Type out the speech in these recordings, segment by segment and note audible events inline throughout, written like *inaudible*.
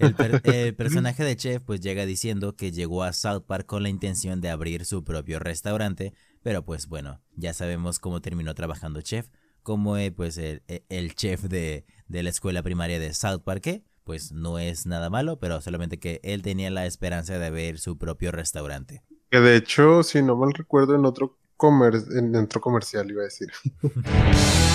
El, *laughs* el, personaje de Chef pues llega diciendo que llegó a South Park con la intención de abrir su propio restaurante, pero pues bueno, ya sabemos cómo terminó trabajando Chef, como pues el, el chef de, de, la escuela primaria de South Park, que pues no es nada malo, pero solamente que él tenía la esperanza de abrir su propio restaurante. Que de hecho, si no mal recuerdo, en otro, comer en otro comercial iba a decir. *laughs*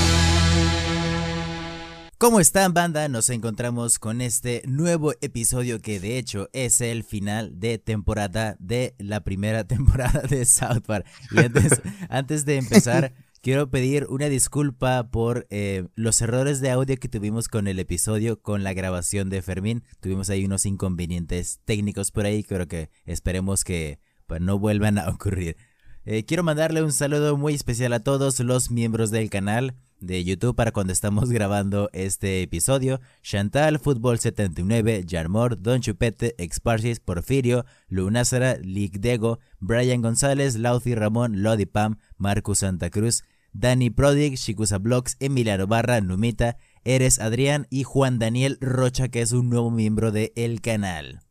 ¿Cómo están banda? Nos encontramos con este nuevo episodio que de hecho es el final de temporada de la primera *laughs* temporada de South Park. Y antes, *laughs* antes de empezar, quiero pedir una disculpa por eh, los errores de audio que tuvimos con el episodio, con la grabación de Fermín. Tuvimos ahí unos inconvenientes técnicos por ahí, pero que esperemos que pues, no vuelvan a ocurrir. Eh, quiero mandarle un saludo muy especial a todos los miembros del canal de YouTube para cuando estamos *laughs* grabando este episodio. Chantal, Fútbol 79, Jarmor, Don Chupete, Exparsis, Porfirio, Lunázara, Ligdego, Brian González, Lauci Ramón, Lodi Pam, Marcus Santa Cruz, Dani Prodig, Shikusa Blogs, Emiliano Barra, Numita, Eres Adrián y Juan Daniel Rocha, que es un nuevo miembro del canal.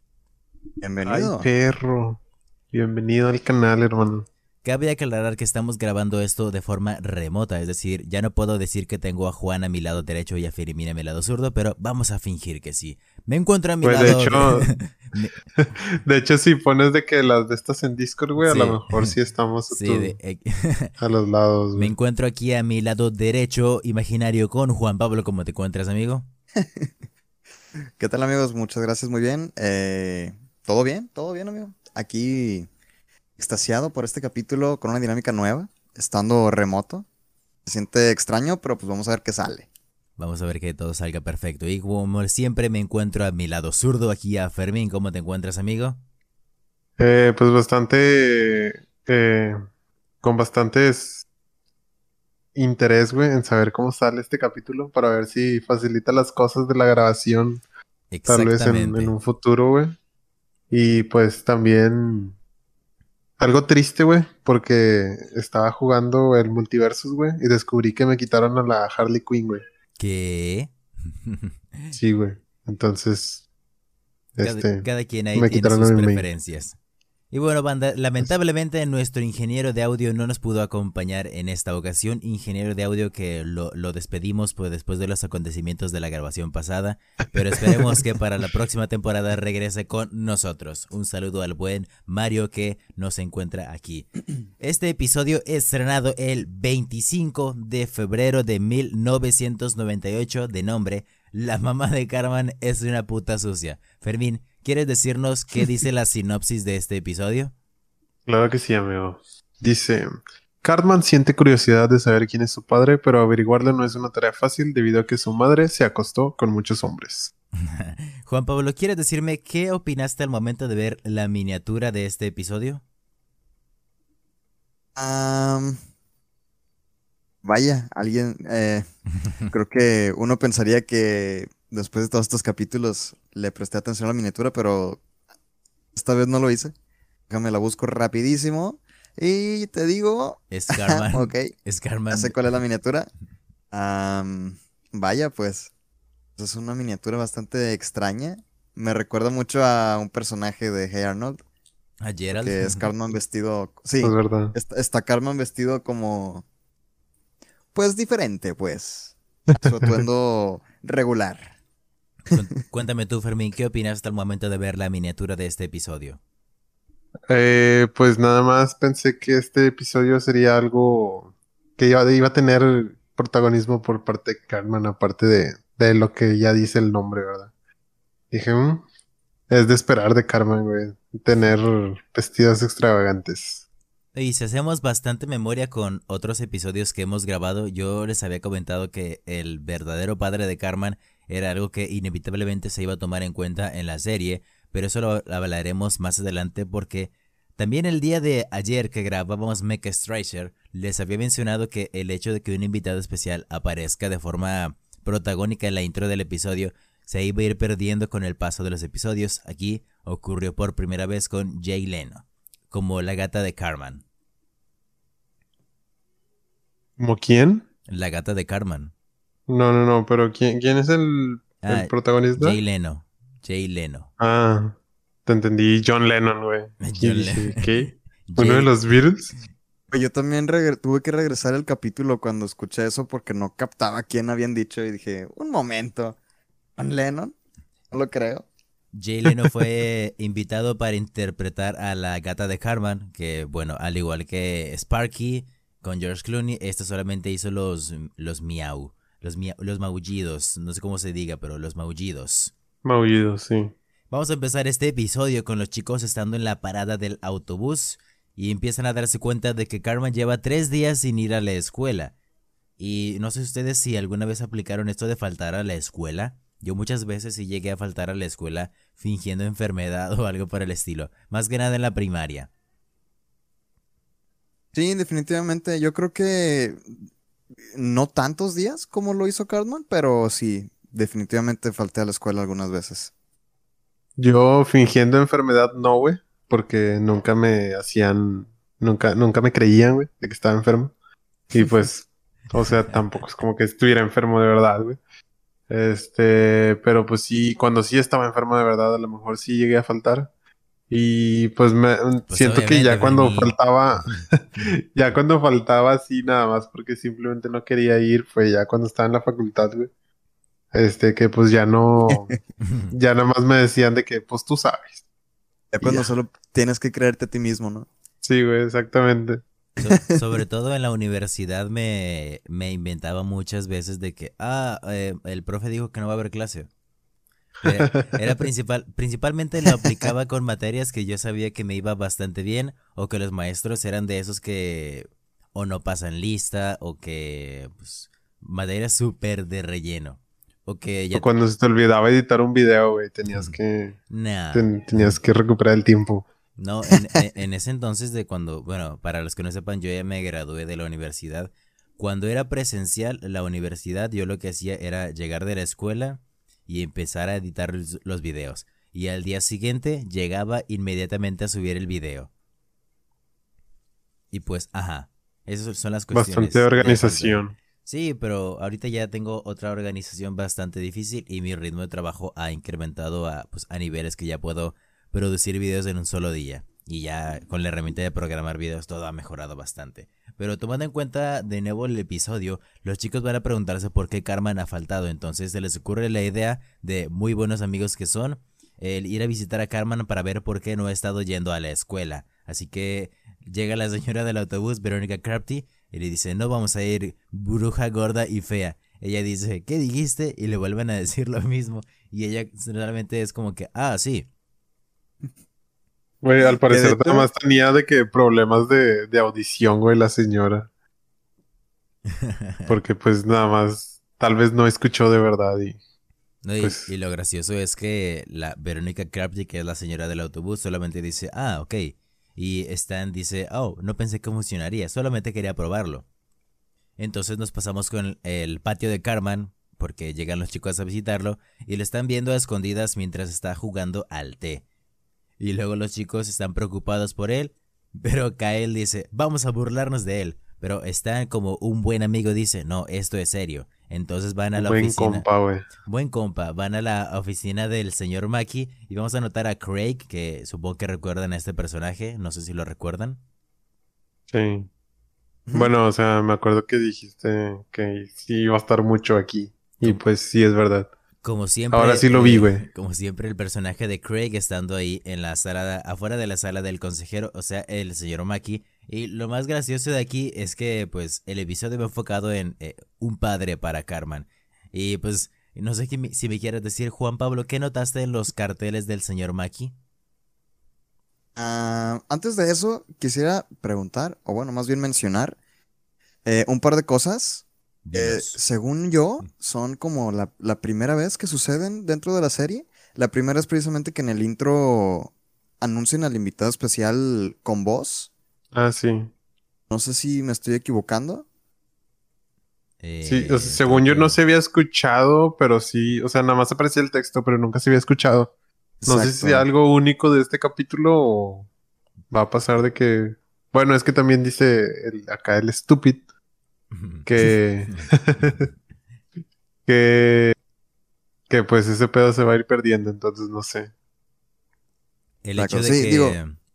Bienvenido. Ay, perro. Bienvenido al canal, hermano. Cabe aclarar que estamos grabando esto de forma remota, es decir, ya no puedo decir que tengo a Juan a mi lado derecho y a Firmina a mi lado zurdo, pero vamos a fingir que sí. Me encuentro a mi pues lado. De *laughs* *laughs* hecho, de hecho, si pones de que las de estas en Discord, güey, a lo mejor sí estamos eh, *laughs* a los lados. Güey. Me encuentro aquí a mi lado derecho imaginario con Juan Pablo. ¿Cómo te encuentras, amigo? ¿Qué tal, amigos? Muchas gracias, muy bien. Eh, ¿Todo bien? ¿Todo bien, amigo? Aquí extasiado por este capítulo con una dinámica nueva, estando remoto. Se siente extraño, pero pues vamos a ver qué sale. Vamos a ver que todo salga perfecto. Y como siempre me encuentro a mi lado zurdo aquí a Fermín. ¿Cómo te encuentras, amigo? Eh, pues bastante... Eh, con bastantes interés, güey, en saber cómo sale este capítulo para ver si facilita las cosas de la grabación. Tal vez en, en un futuro, güey. Y pues también algo triste, güey, porque estaba jugando el Multiversus, güey, y descubrí que me quitaron a la Harley Quinn, güey. ¿Qué? sí, güey. Entonces, este, cada, quien ahí tiene sus preferencias. Y bueno, banda, lamentablemente nuestro ingeniero de audio no nos pudo acompañar en esta ocasión. Ingeniero de audio que lo, despedimos pues, después de los acontecimientos de la grabación pasada. Pero esperemos que para la próxima temporada regrese con nosotros. Un saludo al buen Mario que nos encuentra aquí. Este episodio es estrenado el 25 de febrero de 1998 de nombre La mamá de Carmen es una puta sucia. Fermín, ¿Quieres decirnos qué *laughs* dice la sinopsis de este episodio? Claro que sí, amigo. Dice, Cartman siente curiosidad de saber quién es su padre, pero averiguarlo no es una tarea fácil debido a que su madre se acostó con muchos hombres. *laughs* Juan Pablo, ¿quieres decirme qué opinaste al momento de ver la miniatura de este episodio? vaya, alguien, eh, *laughs* creo que uno pensaría que después de todos estos capítulos le presté atención a la miniatura, pero esta vez no lo hice. Déjame la busco rapidísimo. Y te digo. Es Carman. *laughs* ok. Es Carman. sé cuál es la miniatura. vaya, pues. Es una miniatura bastante extraña. Me recuerda mucho a un personaje de Hey Arnold. A Gerald. Que es Carman vestido. Sí. Es verdad. Está, está vestido como. Pues diferente, pues. *laughs* Su atuendo regular. Cuéntame tú, Fermín, ¿qué opinas hasta el momento de ver la miniatura de este episodio? Eh, pues nada más pensé que este episodio sería algo que iba, a tener protagonismo por parte de Carmen, aparte de, lo que ya dice el nombre, ¿verdad? Dije, mm, es de esperar de Carmen, güey, tener vestidos extravagantes. Y si hacemos bastante memoria con otros episodios que hemos grabado, yo les había comentado que el verdadero padre de Carmen era algo que inevitablemente se iba a tomar en cuenta en la serie, pero eso lo hablaremos más adelante porque también el día de ayer que grabábamos Mecha Striker, les había mencionado que el hecho de que un invitado especial aparezca de forma protagónica en la intro del episodio se iba a ir perdiendo con el paso de los episodios. Aquí ocurrió por primera vez con Jay Leno, como la gata de Carmen. ¿Como quién? La gata de Carmen. No, no, no, pero ¿quién, quién es el, ah, protagonista? Jay Leno. Jay Leno. Ah, te entendí John Lennon, güey. *laughs* John Lennon. ¿Qué? *laughs* ¿Uno de Jay- los Beatles? Yo también tuve que regresar al capítulo cuando escuché eso porque no captaba quién habían dicho y dije, un momento, ¿John Lennon? No lo creo. Jay Leno *laughs* fue invitado para interpretar a la gata de Carmen, que bueno, al igual que Sparky con George Clooney, este solamente hizo los, los miau, los, los maullidos, no sé cómo se diga, pero los maullidos. Maullido, sí. Vamos a empezar este episodio con los chicos estando en la parada del autobús y empiezan a darse cuenta de que Carmen lleva tres días sin ir a la escuela. Y no sé ustedes si alguna vez aplicaron esto de faltar a la escuela. Yo muchas veces sí llegué a faltar a la escuela fingiendo enfermedad *laughs* o algo por el estilo. Más que nada en la primaria. Sí, definitivamente. Yo creo que no tantos días como lo hizo Cartman, pero sí, definitivamente falté a la escuela algunas veces. Yo fingiendo enfermedad no, güey, porque nunca me hacían, nunca, nunca me creían, güey, de que estaba enfermo. Y *laughs* pues, o sea, tampoco es como que estuviera enfermo de verdad, güey. Este, pero pues sí, cuando sí estaba enfermo de verdad, a lo mejor sí llegué a faltar. Y pues me siento que ya cuando faltaba, *laughs* ya cuando faltaba así nada más porque simplemente no quería ir, fue ya cuando estaba en la facultad, güey. Este, que pues ya no, *laughs* ya nada más me decían de que pues tú sabes. Ya cuando Ya. solo tienes que creerte a ti mismo, ¿no? Sí, güey, exactamente. So- sobre todo en la universidad me, me inventaba muchas veces de que, ah, eh, el profe dijo que no va a haber clase. Era, *laughs* era principal, principalmente lo aplicaba con materias que yo sabía que me iba bastante bien o que los maestros eran de esos que o no pasan lista o que, pues, materias súper de relleno. O que ya... O cuando se te olvidaba editar un video, güey, tenías que, Nah. ten- tenías que recuperar el tiempo. No, *laughs* en- en ese entonces de cuando, bueno, para los que no sepan, yo ya me gradué de la universidad. Cuando era presencial la universidad, yo lo que hacía era llegar de la escuela y empezar a editar los, videos. Y al día siguiente llegaba inmediatamente a subir el video. Y pues, ajá, esas son las cuestiones. Bastante organización. Sí, pero ahorita ya tengo otra organización bastante difícil y mi ritmo de trabajo ha incrementado a, pues, a niveles que ya puedo producir videos en un solo día. Y ya con la herramienta de programar videos todo ha mejorado bastante. Pero tomando en cuenta de nuevo el episodio, los chicos van a preguntarse por qué Carmen ha faltado. Entonces se les ocurre la idea de muy buenos amigos que son, el ir a visitar a Carmen para ver por qué no ha estado yendo a la escuela. Así que llega la señora del autobús, Verónica Crafty, y le dice, no vamos a ir, bruja gorda y fea. Ella dice, ¿qué dijiste? Y le vuelven a decir lo mismo. Y ella realmente es como que, ah, sí. Güey, al parecer nada más tenía de que problemas de, de audición, güey, la señora. *laughs* Porque pues nada más, tal vez no escuchó de verdad y... No, y, Pues- y lo gracioso es que la Verónica Crafty, que es la señora del autobús, solamente dice, ah, ok. Y Stan dice, oh, no pensé que funcionaría, solamente quería probarlo. Entonces nos pasamos con el patio de Carmen, porque llegan los chicos a visitarlo, y lo están viendo a escondidas mientras está jugando al té. Y luego los chicos están preocupados por él, pero Kyle dice, vamos a burlarnos de él. Pero Stan, como un buen amigo, dice, no, esto es serio. Entonces van a la Buen oficina. compa, güey. Buen compa, van a la oficina del señor Maki y vamos a notar a Craig, que supongo que recuerdan a este personaje, no sé si lo recuerdan. Sí. Bueno, o sea, me acuerdo que dijiste que sí iba a estar mucho aquí. Y pues sí, es verdad. Como siempre. Ahora sí lo vi, eh, güey. Como siempre, el personaje de Craig estando ahí en la sala, afuera de la sala del consejero, o sea, el señor Maki. Y lo más gracioso de aquí es que, pues, el episodio va enfocado en eh, un padre para Carmen. Y pues, no sé qué si me quieres decir, Juan Pablo, ¿qué notaste en los carteles del señor Maki? Ah, antes de eso, quisiera preguntar, o bueno, más bien mencionar, eh, un par de cosas. Eh, según yo, son como la, la primera vez que suceden dentro de la serie. La primera es precisamente que en el intro anuncian al invitado especial con voz. Ah, sí. No sé si me estoy equivocando. Sí, Eh, o sea, según yo no se había escuchado, pero sí, o sea, nada más aparecía el texto, pero nunca se había escuchado. No sé si algo único de este capítulo o va a pasar de que... Bueno, es que también dice el- acá el stupid *laughs* que... *laughs* que... que pues ese pedo se va a ir perdiendo, entonces no sé. El hecho de sí, que... digo,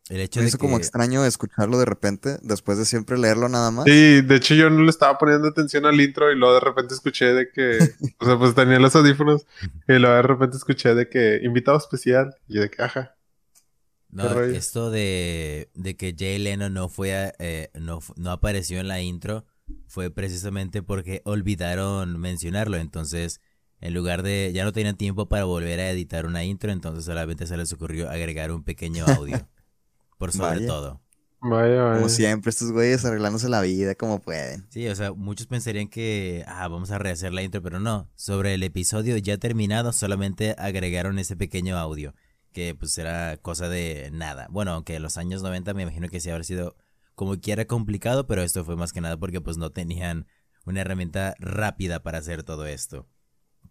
el hecho Me de hizo como extraño escucharlo de repente, después de siempre leerlo nada más. Sí, de hecho yo no le estaba poniendo atención al intro y luego de repente escuché de que, o sea, pues tenía los audífonos y luego de repente escuché de que invitado especial y de que, ajá. No, esto de, de que Jay Leno no fue a- eh, no, no apareció en la intro fue precisamente porque olvidaron mencionarlo. Entonces, en lugar de, ya no tenían tiempo para volver a editar una intro, entonces solamente se les ocurrió agregar un pequeño audio. *laughs* Por sobre Vaya. todo. Vaya, vaya. Como siempre, estos güeyes arreglándose la vida como pueden. Sí, o sea, muchos pensarían que, ah, vamos a rehacer la intro, pero no. Sobre el episodio ya terminado, solamente agregaron ese pequeño audio, que pues era cosa de nada. Bueno, aunque en los años 90 me imagino que sí habrá sido como quiera complicado, pero esto fue más que nada porque pues no tenían una herramienta rápida para hacer todo esto.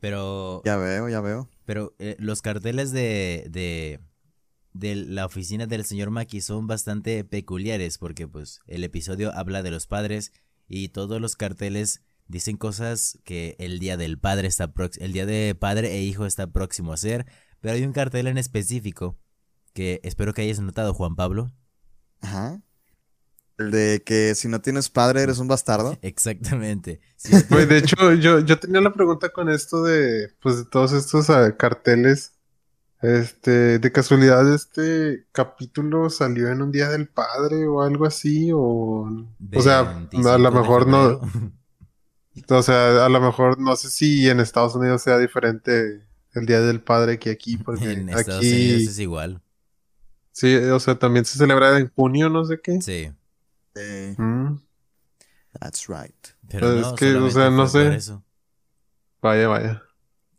Pero, Ya veo, ya veo. pero eh, los carteles de, de, de la oficina del señor Maki son bastante peculiares porque pues el episodio habla de los padres y todos los carteles dicen cosas que el día del padre está el día de padre e hijo está próximo a ser, pero hay un cartel en específico que espero que hayas notado Juan Pablo. Ajá. El de que si no tienes padre eres un bastardo. *laughs* Exactamente. Sí, *laughs* Güey, de hecho, yo, yo tenía la pregunta con esto de, pues, de todos estos ah, carteles. Este, de casualidad, este capítulo salió en un día del padre o algo así, o, o sea, 25 a lo mejor no, o sea, a lo mejor no sé si en Estados Unidos sea diferente el día del padre que aquí, porque en Estados Unidos aquí, es igual. sí, o sea, también se celebra en junio, no sé qué. Sí. Eh, Mm, that's right. Pero Pues no, es que, o sea, no sé. eso. vaya, vaya.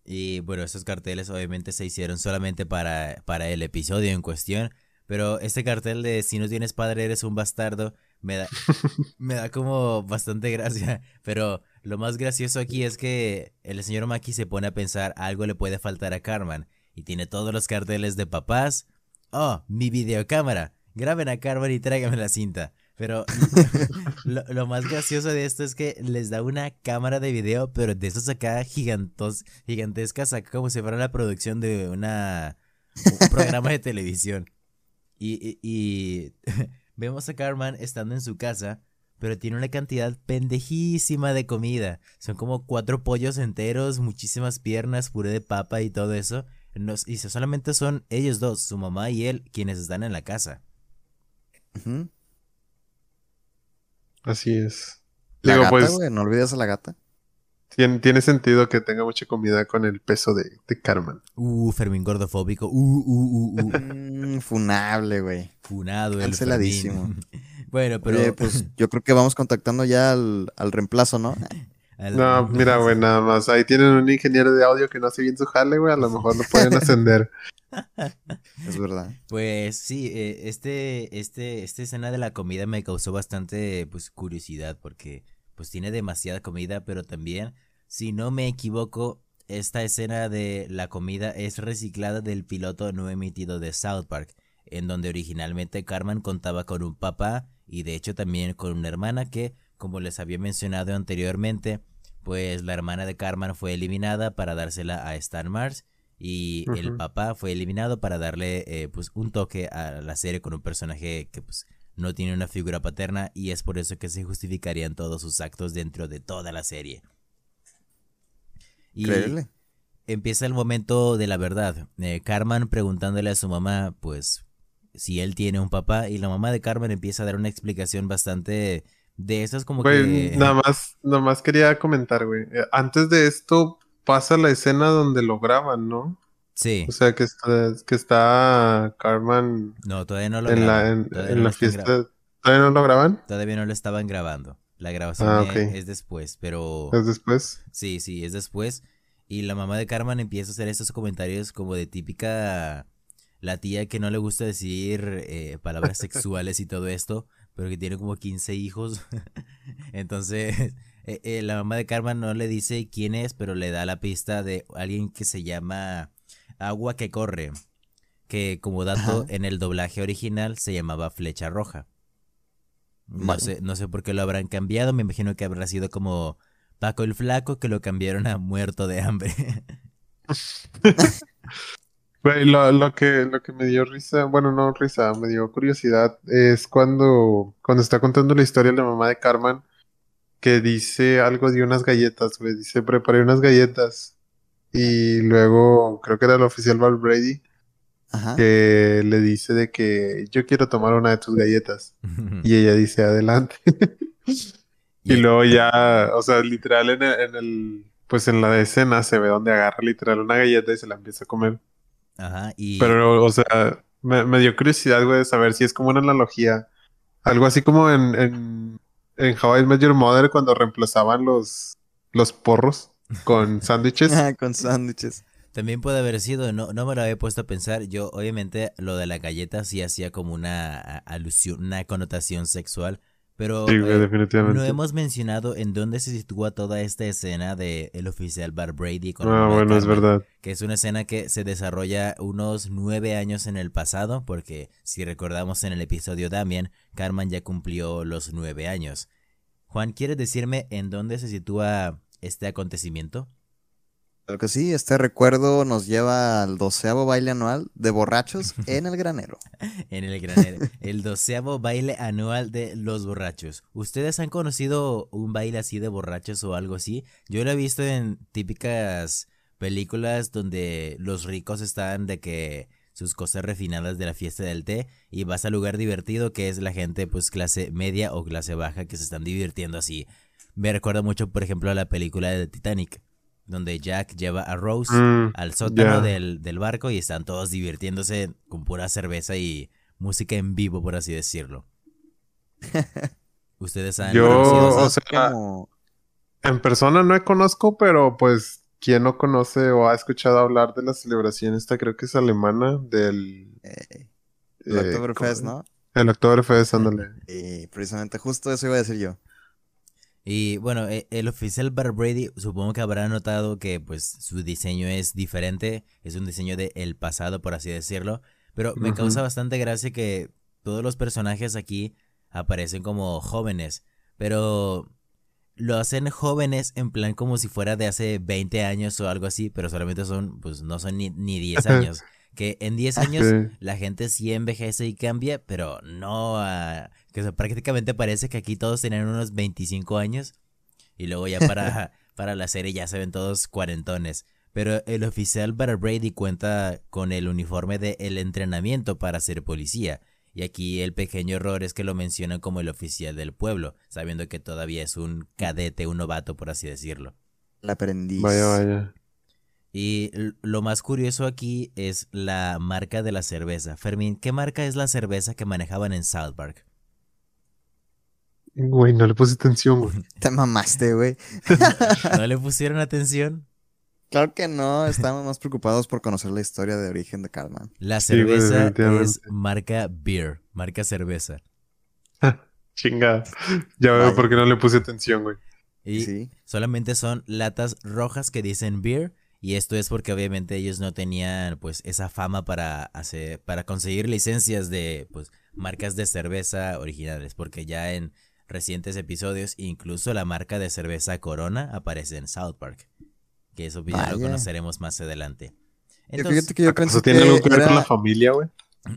Y bueno, esos carteles obviamente se hicieron solamente para, para el episodio en cuestión. Pero este cartel de si no tienes padre eres un bastardo me da, *laughs* me da como bastante gracia. Pero lo más gracioso aquí es que el señor Maki se pone a pensar algo le puede faltar a Carmen. Y tiene todos los carteles de papás. Oh, mi videocámara. Graben a Carmen y tráigame la cinta. Pero *laughs* lo, lo más gracioso de esto es que les da una cámara de video, pero de esas acá gigantos, gigantescas, acá como si fuera la producción de una un programa de televisión. Y, y- *laughs* vemos a Carmen estando en su casa, pero tiene una cantidad pendejísima de comida. Son como cuatro pollos enteros, muchísimas piernas, puré de papa y todo eso. Nos- y solamente son ellos dos, su mamá y él, quienes están en la casa. Así es. La Digo, gata, pues, güey, no olvides a la gata. tiene, tiene sentido que tenga mucha comida con el peso de, de Carmen. Uh, Fermín gordofóbico. Uh, uh, uh, uh. Mm, funable, güey. Funado el Canceladísimo. Fermín. *laughs* bueno, pero... Oye, pues *laughs* yo creo que vamos contactando ya al, al reemplazo, ¿no? al- No, mira, güey, nada más. Ahí tienen un ingeniero de audio que no hace bien su jale, güey. A lo mejor lo pueden *laughs* ascender. Es verdad. Pues sí, eh, este, este, esta escena de la comida me causó bastante pues curiosidad porque pues tiene demasiada comida, pero también, si no me equivoco, esta escena de la comida es reciclada del piloto no emitido de South Park, en donde originalmente Carmen contaba con un papá y de hecho también con una hermana que, como les había mencionado anteriormente, pues la hermana de Carmen fue eliminada para dársela a Stan Mars y el papá fue eliminado para darle eh, pues un toque a la serie con un personaje que pues no tiene una figura paterna y es por eso que se justificarían todos sus actos dentro de toda la serie. Y Increíble. empieza el momento de la verdad. Eh, Carmen preguntándole a su mamá, pues, si él tiene un papá, y la mamá de Carmen empieza a dar una explicación bastante de esas como Güey, que... nada más, nada más quería comentar, güey. Eh, Antes de esto pasa la escena donde lo graban, ¿no? Sí, O sea, que está, que está Carmen no, todavía no lo en la, graban, en, todavía en no la fiesta. ¿Todavía no lo graban? Todavía no lo estaban grabando. La grabación Ah, es después, pero... ¿Es después? Sí, sí, es después. Y la mamá de Carmen empieza a hacer estos comentarios como de típica la tía que no le gusta decir eh, palabras *laughs* sexuales y todo esto, pero que tiene como 15 hijos. *laughs* Entonces, eh, eh, la mamá de Carmen no le dice quién es, pero le da la pista de alguien que se llama Agua que corre, que como dato Ajá. en el doblaje original se llamaba Flecha Roja. No Vale. sé, no sé por qué lo habrán cambiado, me imagino que habrá sido como Paco el Flaco que lo cambiaron a muerto de hambre. *laughs* Lo, lo que, lo que me dio risa, bueno, no risa, me dio curiosidad, es cuando, cuando está contando la historia de la mamá de Carmen, que dice algo de unas galletas, güey, dice, preparé unas galletas. Y luego, creo que era el oficial Val Brady, Ajá. que le dice de que yo quiero tomar una de tus galletas. *laughs* Y ella dice, adelante. *laughs* Y luego ya, o sea, literal en el, en el- pues en la escena se ve donde agarra literal una galleta y se la empieza a comer. Ajá, y Pero, o sea, me, me dio curiosidad, güey, de saber si es como una analogía. Algo así como en, en, en How I Met Your Mother cuando reemplazaban los, los porros con *laughs* sándwiches. Ah, Con sándwiches. también puede haber sido, no, no me lo había puesto a pensar. Yo, obviamente, lo de la galleta sí hacía como una alusión, una connotación sexual. Pero Sí, güey, eh, definitivamente. no hemos mencionado en dónde se sitúa toda esta escena de el oficial Bar Brady con Ah, bueno, es verdad. que es una escena que se desarrolla unos nueve años en el pasado, porque si recordamos en el episodio Damien, Carmen ya cumplió los nueve años. Juan, ¿quieres decirme en dónde se sitúa este acontecimiento? Claro que sí, este recuerdo nos lleva al doceavo baile anual de borrachos *laughs* en el granero. En el granero, el doceavo baile anual de los borrachos. ¿Ustedes han conocido un baile así de borrachos o algo así? Yo lo he visto en típicas películas donde los ricos están de que sus cosas refinadas de la fiesta del té y vas al lugar divertido que es la gente pues clase media o clase baja que se están divirtiendo así. Me recuerda mucho por ejemplo a la película de Titanic donde Jack lleva a Rose Mm, al sótano del, del barco y están todos divirtiéndose con pura cerveza y música en vivo, por así decirlo. *laughs* Ustedes han Yo- conocido o sea, como... En persona no conozco, pero pues, ¿quién no conoce o ha escuchado hablar de la celebración esta? Creo que es alemana, del... eh, eh, el Oktoberfest, ¿cómo? ¿no? El Oktoberfest, ándale. Y precisamente justo eso iba a decir yo. Y bueno, e- el oficial Bar Brady supongo que habrá notado que pues su diseño es diferente, es un diseño del el pasado, por así decirlo, pero me causa bastante gracia que todos los personajes aquí aparecen como jóvenes, pero lo hacen jóvenes en plan como si fuera de hace 20 años o algo así, pero solamente son, pues no son ni, ni 10 *laughs* años. Que en 10 años Sí. la gente sí envejece y cambia, pero no a... Que o sea, prácticamente parece que aquí todos tenían unos 25 años y luego ya para, *laughs* para la serie ya se ven todos cuarentones. Pero el oficial Bar Brady cuenta con el uniforme de el entrenamiento para ser policía. Y aquí el pequeño error es que lo mencionan como el oficial del pueblo, sabiendo que todavía es un cadete, un novato, por así decirlo. El aprendiz. Vaya, vaya. Y lo más curioso aquí es la marca de la cerveza. Fermín, ¿qué marca es la cerveza que manejaban en South Park? Güey, no le puse atención, güey. *laughs* Te mamaste, güey. *laughs* ¿No le pusieron atención? Claro que no, estamos más preocupados por conocer la historia de origen de Carmen. La Sí, güey, cerveza es marca beer, marca cerveza. *laughs* Chingada. Ya veo por qué no le puse atención, güey. Y Sí. solamente son latas rojas que dicen beer. Y esto es porque obviamente ellos no tenían pues esa fama para hacer, para conseguir licencias de pues marcas de cerveza originales. Porque ya en recientes episodios, incluso la marca de cerveza Corona aparece en South Park. Que eso ya lo conoceremos más adelante. Yo Entonces, fíjate que yo ¿Acaso pensé tiene que algo que ver con la familia, güey?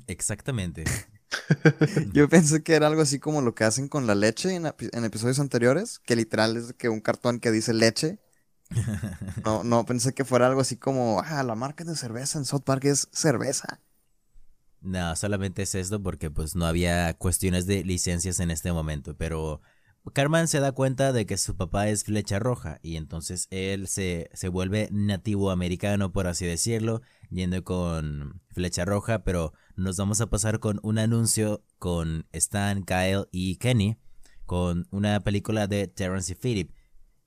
exactamente. *laughs* Yo pensé que era algo así como lo que hacen con la leche en episodios anteriores, que literal es que un cartón que dice leche. No, no pensé que fuera algo así como, ah, la marca de cerveza en South Park es cerveza. No, solamente es esto porque pues no había cuestiones de licencias en este momento, pero Carmen se da cuenta de que su papá es flecha roja y entonces él se, se vuelve nativo americano, por así decirlo, yendo con flecha roja, pero nos vamos a pasar con un anuncio con Stan, Kyle y Kenny, con una película de Terrence y Phillip.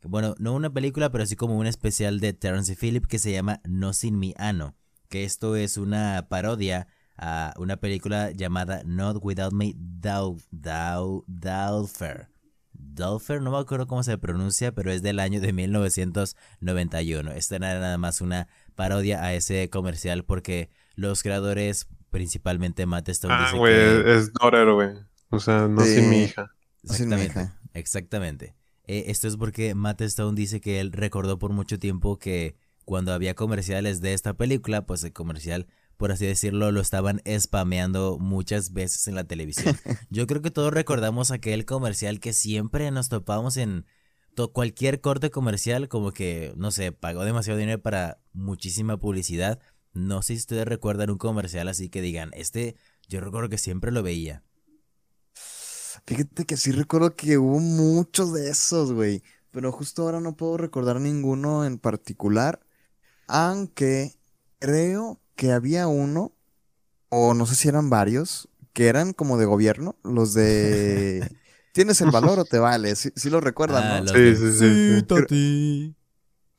Bueno, no una película, pero sí como un especial de Terrence y Phillip que se llama No Sin Mi Ano, que esto es una parodia a una película llamada Not Without Me Dau, Dau, Daulfer. Daulfer, no me acuerdo cómo se pronuncia, pero es del año de 1991. Esta era nada más una parodia a ese comercial porque los creadores, principalmente Matt Stone, Ah, güey, que... es daughter, güey. O sea, no sin mi hija. Sin mi Exactamente. hija. Exactamente. Eh, esto es porque Matt Stone dice que él recordó por mucho tiempo que cuando había comerciales de esta película, pues el comercial, por así decirlo, lo estaban spameando muchas veces en la televisión. *laughs* Yo creo que todos recordamos aquel comercial que siempre nos topamos en cualquier corte comercial, como que, no sé, pagó demasiado dinero para muchísima publicidad. No sé si ustedes recuerdan un comercial así que digan, este, yo recuerdo que siempre lo veía. Fíjate que sí recuerdo que hubo muchos de esos, güey. Pero justo ahora no puedo recordar ninguno en particular. Aunque creo que había uno, o no sé si eran varios, que eran como de gobierno. Los de... *laughs* ¿Tienes el valor o te vale? Sí, sí lo recuerdan, Ah, ¿no? Sí, sí, sí, sí. tati".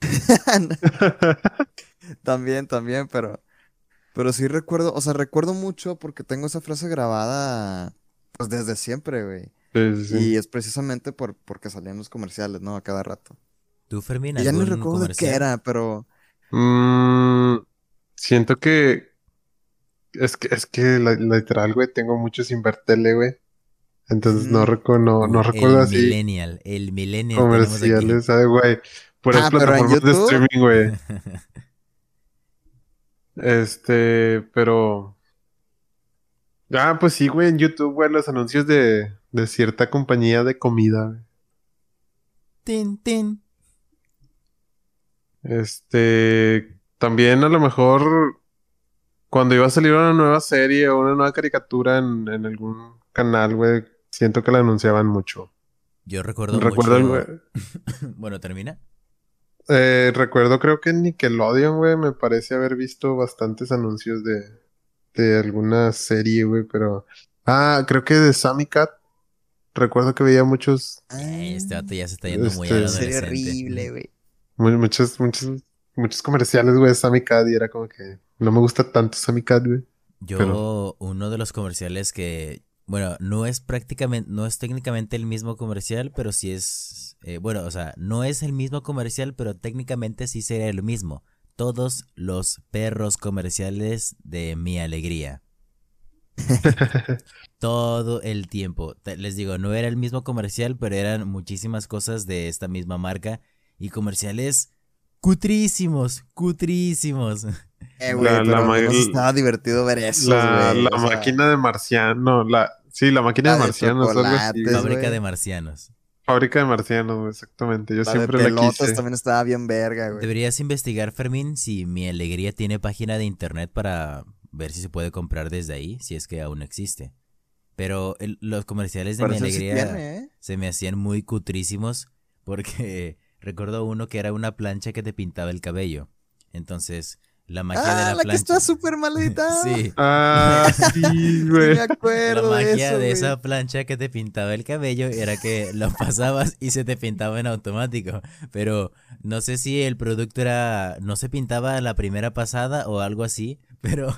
*laughs* También, también, pero... Pero sí recuerdo, o sea, recuerdo mucho porque tengo esa frase grabada pues desde siempre, güey. Sí, sí, sí. Y es precisamente por, porque salían los comerciales, ¿no? A cada rato. ¿Tú, Fermín, Y ya no recuerdo qué era, pero... Mm, siento que es que es que la- literal, güey, tengo mucho sin ver tele, güey. Entonces no recuerdo, no, no recuerdo el así millennial, el millennial comerciales, ¿sabes, güey? Puras Ah, pero en plataformas de streaming, güey. *laughs* Este, pero. Ah, pues sí, güey, en YouTube, güey, los anuncios de, de cierta compañía de comida, güey. Tin, tin. Este, también a lo mejor cuando iba a salir una nueva serie o una nueva caricatura en, en algún canal, güey, siento que la anunciaban mucho. Yo recuerdo Recuerdo, mucho... güey, *laughs* Bueno, termina. eh, recuerdo creo que en Nickelodeon, güey, me parece haber visto bastantes anuncios de, de alguna serie, güey, pero... Ah, creo que de Sammy Cat. Recuerdo que veía muchos, Eh, Este vato ya se está yendo muy Este, a Sería horrible, güey. mu- muchos, muchos, muchos comerciales, güey, de Sammy Cat y era como que no me gusta tanto Sammy Cat, güey. Yo, Pero- uno de los comerciales que, bueno, no es prácticamente, no es técnicamente el mismo comercial, pero sí es, eh, bueno, o sea, no es el mismo comercial, pero técnicamente sí sería lo mismo. Todos los perros comerciales de Mi Alegría. *laughs* Todo el tiempo. Les digo, no era el mismo comercial, pero eran muchísimas cosas de esta misma marca y comerciales cutrísimos, cutrísimos. *laughs* Eh, güey, La- pero estaba divertido ver eso, La, sea, máquina de marciano, la, sí, la máquina La de de marcianos, algo así, chocolates, güey. Fábrica de marcianos. Fábrica de marcianos, exactamente. Yo la de siempre la pelotas quise. también estaba bien verga, güey. Deberías investigar, Fermín, si Mi Alegría tiene página de internet para ver si se puede comprar desde ahí, si es que aún existe. Pero el- los comerciales de Mi sí Alegría tiene, ¿eh? se me hacían muy cutrísimos porque *laughs* recuerdo uno que era una plancha que te pintaba el cabello. Entonces, la magia de Ah, la la, que plancha. está súper mal editada. *laughs* Sí. Ah, sí, *laughs* Sí güey. me La acuerdo de magia eso, de esa plancha que te pintaba el cabello era que lo *laughs* pasabas y se te pintaba en automático. Pero no sé si el producto era. No se pintaba la primera pasada o algo así. Pero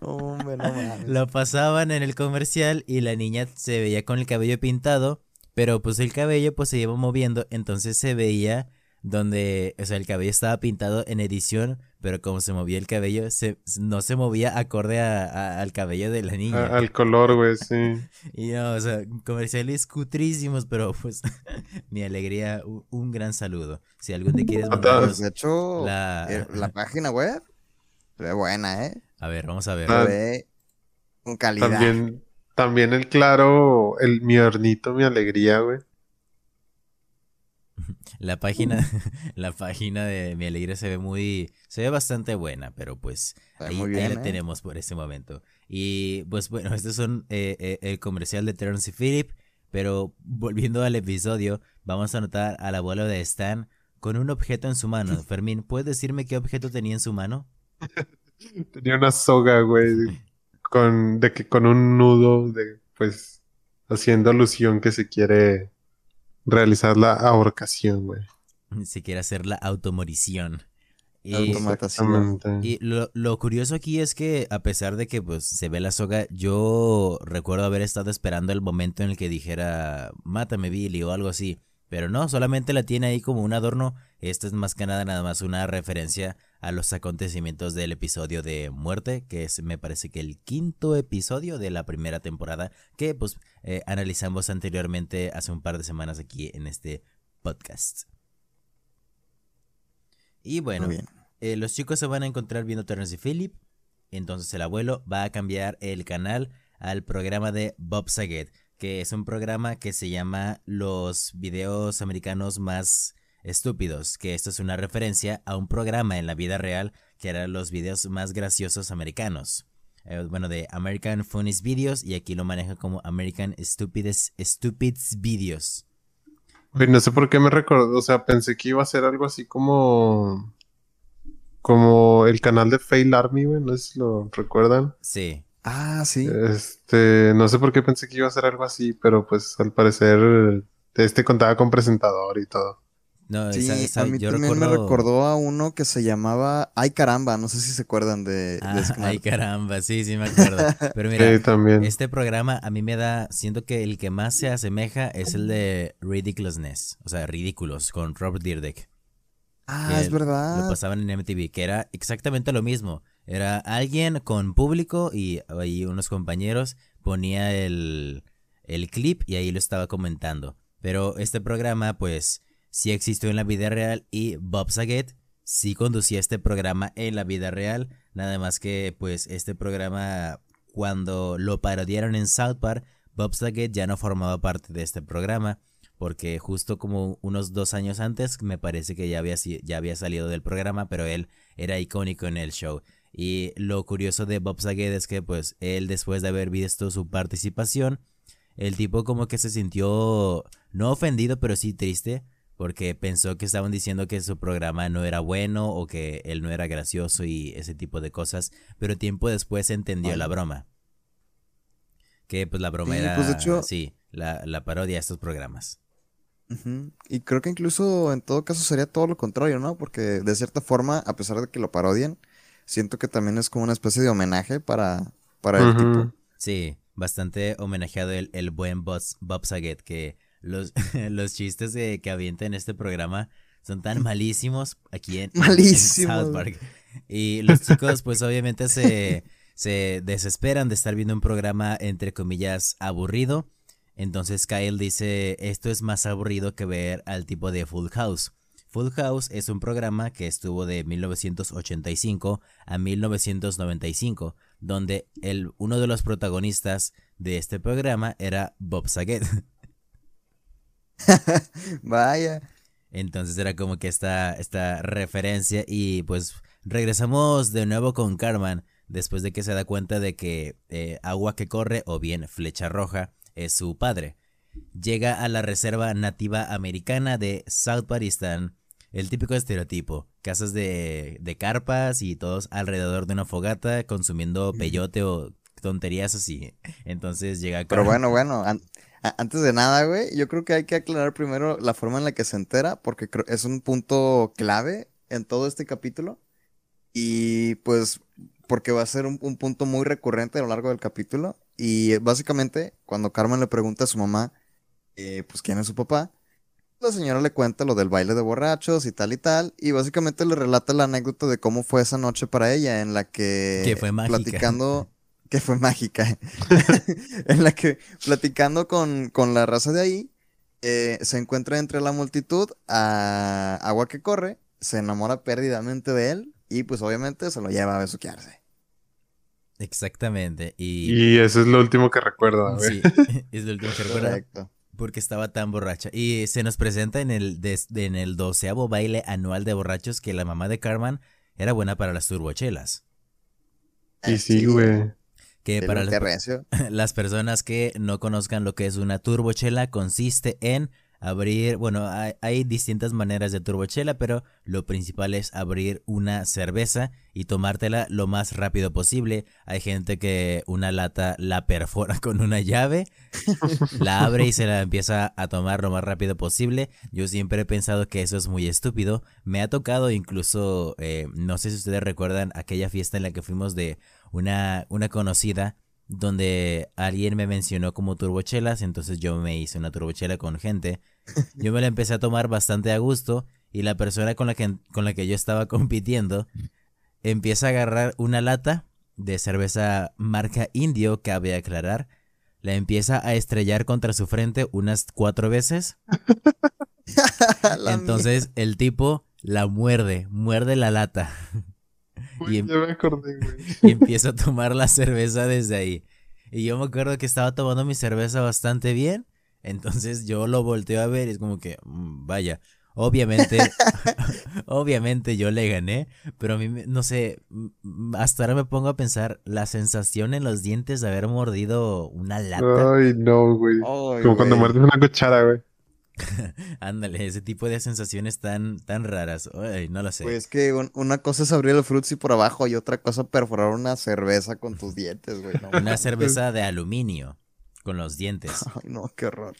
Hombre, no mames. lo pasaban en el comercial y la niña se veía con el cabello pintado. Pero pues el cabello pues se iba moviendo. Entonces se veía donde. O sea, el cabello estaba pintado en edición. Pero como se movía el cabello, se, no se movía acorde a- a- al cabello de la niña. A- al color, güey, sí. *laughs* Y no, o sea, comerciales cutrísimos, pero pues *laughs* mi alegría, u- un, gran saludo. Si algún día quieres mandarnos de hecho, la... eh, la página web buena, ¿eh? A ver, vamos a ver. Ah, ve con calidad. También, también el claro, el mi hornito, mi alegría, güey. *laughs* La página, *laughs* la página de mi alegría se ve muy, se ve bastante buena, pero pues ahí, bien, la ¿eh? tenemos por este momento. Y pues bueno, estos son eh, eh, el comercial de Terence y Philip, pero volviendo al episodio, vamos a notar al abuelo de Stan con un objeto en su mano. *laughs* Fermín, ¿puedes decirme qué objeto tenía en su mano? Tenía una soga, güey, con, de que con un nudo, de, pues, haciendo alusión que se quiere realizar la ahorcación, güey. Si quiere hacer la automorición. Y. Exactamente. y lo, lo curioso aquí es que a pesar de que pues se ve la soga, yo recuerdo haber estado esperando el momento en el que dijera mátame Billy o algo así. Pero no, solamente la tiene ahí como un adorno. Esto es más que nada nada más una referencia a los acontecimientos del episodio de muerte, que es me parece que el quinto episodio de la primera temporada, que pues eh, analizamos anteriormente hace un par de semanas aquí en este podcast. Y bueno, eh, los chicos se van a encontrar viendo Terrence y Philip. Entonces el abuelo va a cambiar el canal al programa de Bob Saget, que es un programa que se llama Los videos americanos más estúpidos, que esto es una referencia a un programa en la vida real que era los videos más graciosos americanos. Eh, bueno, de American Funniest Videos y aquí lo maneja como American Stupidest Stupids Videos. No sé por qué me recordó, o sea, pensé que iba a ser algo así como... Como el canal de Fail Army, güey, no sé si lo recuerdan. Sí. Ah, sí. Este, no sé por qué pensé que iba a ser algo así, pero pues al parecer este contaba con presentador y todo. No, Sí, esa- esa- a mí yo también me recordó a uno que se llamaba Ay caramba, no sé si se acuerdan de, Ah, ay, caramba, sí, sí me acuerdo. Pero mira, Sí, también. este programa a mí me da, siento que el que más se asemeja es el de Ridiculousness, o sea, Ridículos, con Robert Dyrdek. Ah, es Lo verdad. pasaban en MTV, que era exactamente lo mismo. Era alguien con público y ahí unos compañeros ponía el, el clip y ahí lo estaba comentando. Pero este programa, pues, sí existió en la vida real y Bob Saget sí conducía este programa en la vida real. Nada más que, pues, este programa, cuando lo parodiaron en South Park, Bob Saget ya no formaba parte de este programa. Porque justo como unos dos años antes, me parece que ya había, ya había salido del programa, pero él era icónico en el show. Y lo curioso de Bob Saget es que, pues, él después de haber visto su participación, el tipo como que se sintió, no ofendido, pero sí triste, porque pensó que estaban diciendo que su programa no era bueno o que él no era gracioso y ese tipo de cosas, pero tiempo después entendió la broma. Que pues la broma Sí, era, pues, hecho- sí, la, la parodia de estos programas. Y creo que incluso en todo caso sería todo lo contrario, ¿no? Porque de cierta forma, a pesar de que lo parodien, siento que también es como una especie de homenaje para, para el tipo. Sí, bastante homenajeado el, el buen Bob, Bob Saget, que los, *laughs* los chistes de- que avienta en este programa son tan malísimos aquí en, *laughs* en Malísimos. South Park. Y los chicos pues obviamente se, se desesperan de estar viendo un programa entre comillas aburrido. Entonces Kyle dice, esto es más aburrido que ver al tipo de Full House. Full House es un programa que estuvo de 1985 a 1995, donde el, uno de los protagonistas de este programa era Bob Saget. *laughs* Vaya. Entonces era como que esta, esta referencia y pues regresamos de nuevo con Carmen después de que se da cuenta de que eh, Agua que corre o bien Flecha Roja es su padre. Llega a la reserva nativa americana de South Paristan, el típico estereotipo, casas de, de carpas y todos alrededor de una fogata consumiendo peyote o tonterías así. Entonces llega Pero bueno, bueno, an- antes de nada, güey, yo creo que hay que aclarar primero la forma en la que se entera, porque es un punto clave en todo este capítulo. Y pues, porque va a ser un, un punto muy recurrente a lo largo del capítulo. Y eh, básicamente, cuando Carmen le pregunta a su mamá, eh, pues, quién es su papá, la señora le cuenta lo del baile de borrachos y tal y tal. Y básicamente le relata la anécdota de cómo fue esa noche para ella, en la que. Que fue mágica. Platicando. Que fue mágica. *laughs* en la que platicando con, con la raza de ahí, eh, se encuentra entre la multitud a Agua que corre, se enamora perdidamente de él y pues obviamente se lo lleva a besuquearse. Exactamente. Y, Y eso es lo último que recuerdo, güey. sí, *laughs* es lo último que recuerdo. Correcto. Porque estaba tan borracha. Y se nos presenta en el, des- en el doceavo baile anual de borrachos que la mamá de Carmen era buena para las turbochelas. Y sí, güey. Que para *laughs* las personas que no conozcan lo que es una turbochela, consiste en abrir, bueno, hay, distintas maneras de turbochela, pero lo principal es abrir una cerveza y tomártela lo más rápido posible. Hay gente que una lata la perfora *laughs* con una llave, la abre y se la empieza a tomar lo más rápido posible. Yo siempre he pensado que eso es muy estúpido. Me ha tocado incluso, eh, no sé si ustedes recuerdan aquella fiesta en la que fuimos de una, una conocida donde alguien me mencionó como turbochelas, entonces yo me hice una turbochela con gente. Yo me la empecé a tomar bastante a gusto y la persona con la que, con la que yo estaba *laughs* compitiendo empieza a agarrar una lata de cerveza marca indio, cabe aclarar, la empieza a estrellar contra su frente unas cuatro veces. *laughs* Entonces el tipo la muerde, muerde la lata. *laughs* Y em- ya me acordé, güey. *laughs* y empiezo a tomar la cerveza desde ahí. Y yo me acuerdo que estaba tomando mi cerveza bastante bien. Entonces yo lo volteo a ver y es como que, mm, vaya, obviamente, *laughs* obviamente yo le gané, pero a mí, me- no sé, hasta ahora me pongo a pensar la sensación en los dientes de haber mordido una lata. Ay, no, güey. Ay, Como cuando muerdes una cuchara, güey. *laughs* Ándale, ese tipo de sensaciones tan, tan raras. Ay, no lo sé. Pues que un- una cosa es abrir el frutzi por abajo y otra cosa perforar una cerveza con tus *laughs* dientes, güey. No, Una cerveza de aluminio con los dientes. *laughs* Ay, no, qué horror.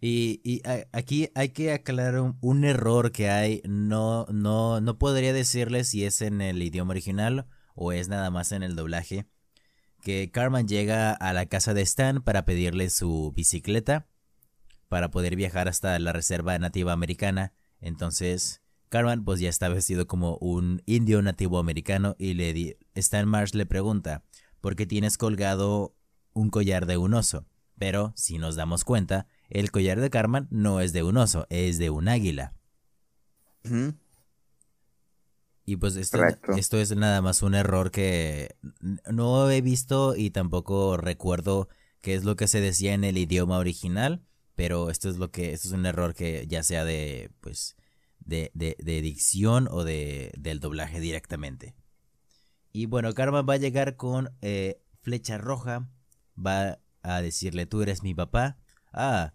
Y, y a- aquí hay que aclarar un, un error que hay. No, no, no podría decirle si es en el idioma original o es nada más en el doblaje. Que Carmen llega a la casa de Stan para pedirle su bicicleta para poder viajar hasta la reserva nativa americana. Entonces, Carmen pues ya está vestido como un indio nativo americano y le di Stan Marsh le pregunta, ¿por qué tienes colgado un collar de un oso? Pero, si nos damos cuenta, el collar de Carmen no es de un oso, es de un águila. Y pues esto, esto es nada más un error que no he visto y tampoco recuerdo qué es lo que se decía en el idioma original, pero esto es lo que, esto es un error que ya sea de, pues, de, de, de dicción o de, del doblaje directamente. Y bueno, Carmen va a llegar con eh, flecha roja, va a decirle, tú eres mi papá. Ah,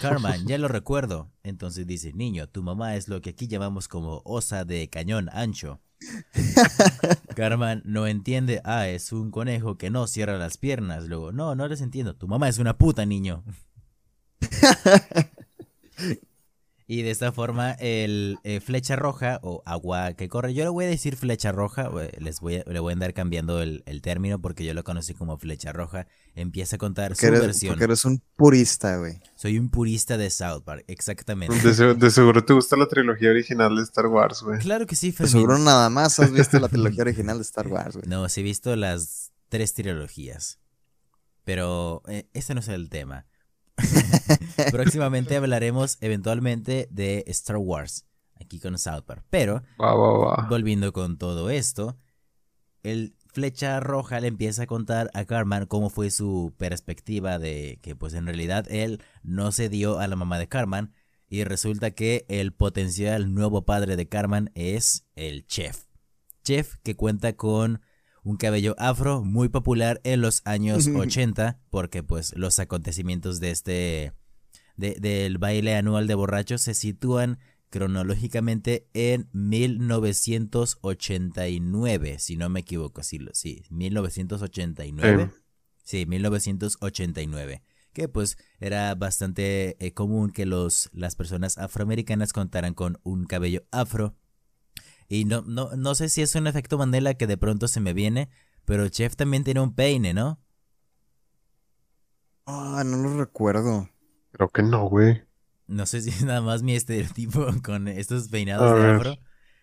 Carmen, *laughs* ya lo recuerdo. Entonces dice, niño, tu mamá es lo que aquí llamamos como osa de cañón ancho. *laughs* Carmen no entiende, ah, es un conejo que no cierra las piernas. Luego, no, no les entiendo, tu mamá es una puta, niño. *laughs* Y de esta forma, el eh, flecha roja o agua que corre, yo le voy a decir flecha roja, les voy a, le voy a andar cambiando el, el término porque yo lo conocí como flecha roja, empieza a contar Porque su eres, versión. porque eres un purista, güey. Soy un purista de South Park, exactamente. De, se- de seguro te gusta la trilogía original de Star Wars, güey. Claro que sí, De Fermín. seguro nada más has visto la trilogía *laughs* original de Star Wars, güey. No, sí he visto las tres trilogías. Pero eh, ese no es el tema. *laughs* Próximamente hablaremos eventualmente de Star Wars, aquí con South Park. Pero, volviendo con todo esto, el flecha roja le empieza a contar a Carmen cómo fue su perspectiva de que pues en realidad él no se dio a la mamá de Carmen y resulta que el potencial nuevo padre de Carmen es el chef. Chef que cuenta con un cabello afro muy popular en los años *laughs* 80 porque pues los acontecimientos de este de- del baile anual de borrachos se sitúan cronológicamente en 1989, si no me equivoco, sí, sí 1989. Sí, 1989. Que pues era bastante eh, común que los, las personas afroamericanas contaran con un cabello afro. Y no, no, no sé si es un efecto Mandela que de pronto se me viene, pero Chef también tiene un peine, ¿no? Ah, no lo recuerdo. Creo que no, güey. No sé si es nada más mi *laughs* estereotipo con estos peinados de afro.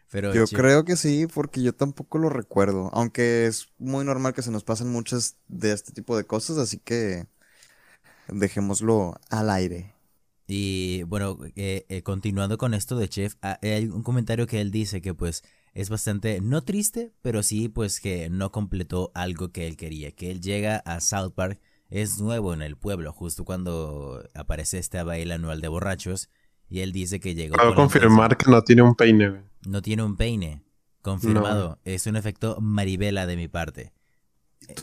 Pero Yo Chef- creo que sí, porque yo tampoco lo recuerdo. Aunque es muy normal que se nos pasen muchas de este tipo de cosas, así que dejémoslo al aire. Y bueno, eh, eh, continuando con esto de Chef, ah, hay un comentario que él dice que pues es bastante, no triste, pero sí pues que no completó algo que él quería, que él llega a South Park, es nuevo en el pueblo, justo cuando aparece este baile anual de borrachos, y él dice que llegó... Puedo confirmar que no tiene un peine, No tiene un peine, confirmado, es un efecto maribela de mi parte.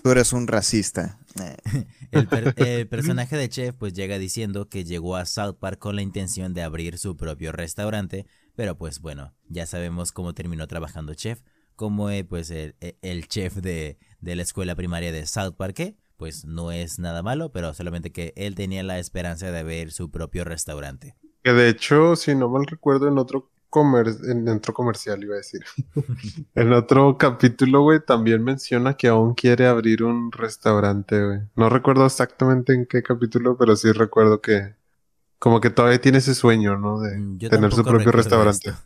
Tú eres un racista. Eh, *laughs* El, per- *laughs* el personaje de Chef pues llega diciendo que llegó a South Park con la intención de abrir su propio restaurante, pero pues bueno, ya sabemos cómo terminó trabajando Chef, como eh, pues el, el chef de, de la escuela primaria de South Park, que pues no es nada malo, pero solamente que él tenía la esperanza de abrir su propio restaurante. Que de hecho, si no mal recuerdo, en otro comer en otro comercial iba a decir. *laughs* en otro capítulo, güey, también menciona que aún quiere abrir un restaurante, güey. No recuerdo exactamente en qué capítulo, pero sí recuerdo que como que todavía tiene ese sueño, ¿no? De Mm, Yo tener su propio restaurante. esto.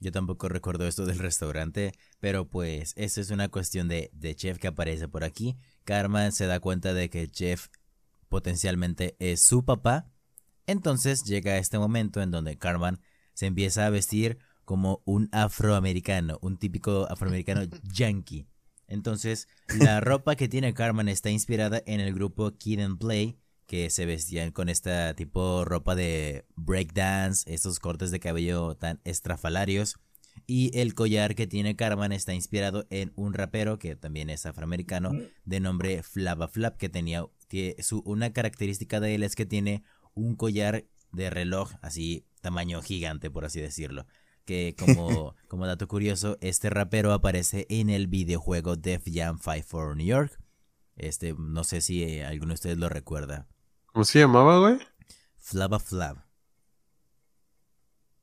Yo tampoco recuerdo esto del restaurante, pero pues eso es una cuestión de, de Chef que aparece por aquí. Carmen se da cuenta de que Chef potencialmente es su papá. Entonces llega este momento en donde Carmen se empieza a vestir como un afroamericano, un típico afroamericano *laughs* yankee. Entonces, la ropa que tiene Carmen está inspirada en el grupo Kid and Play, que se vestían con esta tipo ropa de breakdance, estos cortes de cabello tan estrafalarios. Y el collar que tiene Carmen está inspirado en un rapero que también es afroamericano de nombre Flava Flap que tenía su, una característica de él es que tiene un collar de reloj así tamaño gigante por así decirlo que como, *laughs* como dato curioso este rapero aparece en el videojuego Def Jam 5 for New York este no sé si eh, alguno de ustedes lo recuerda ¿cómo se llamaba güey? Flava Flab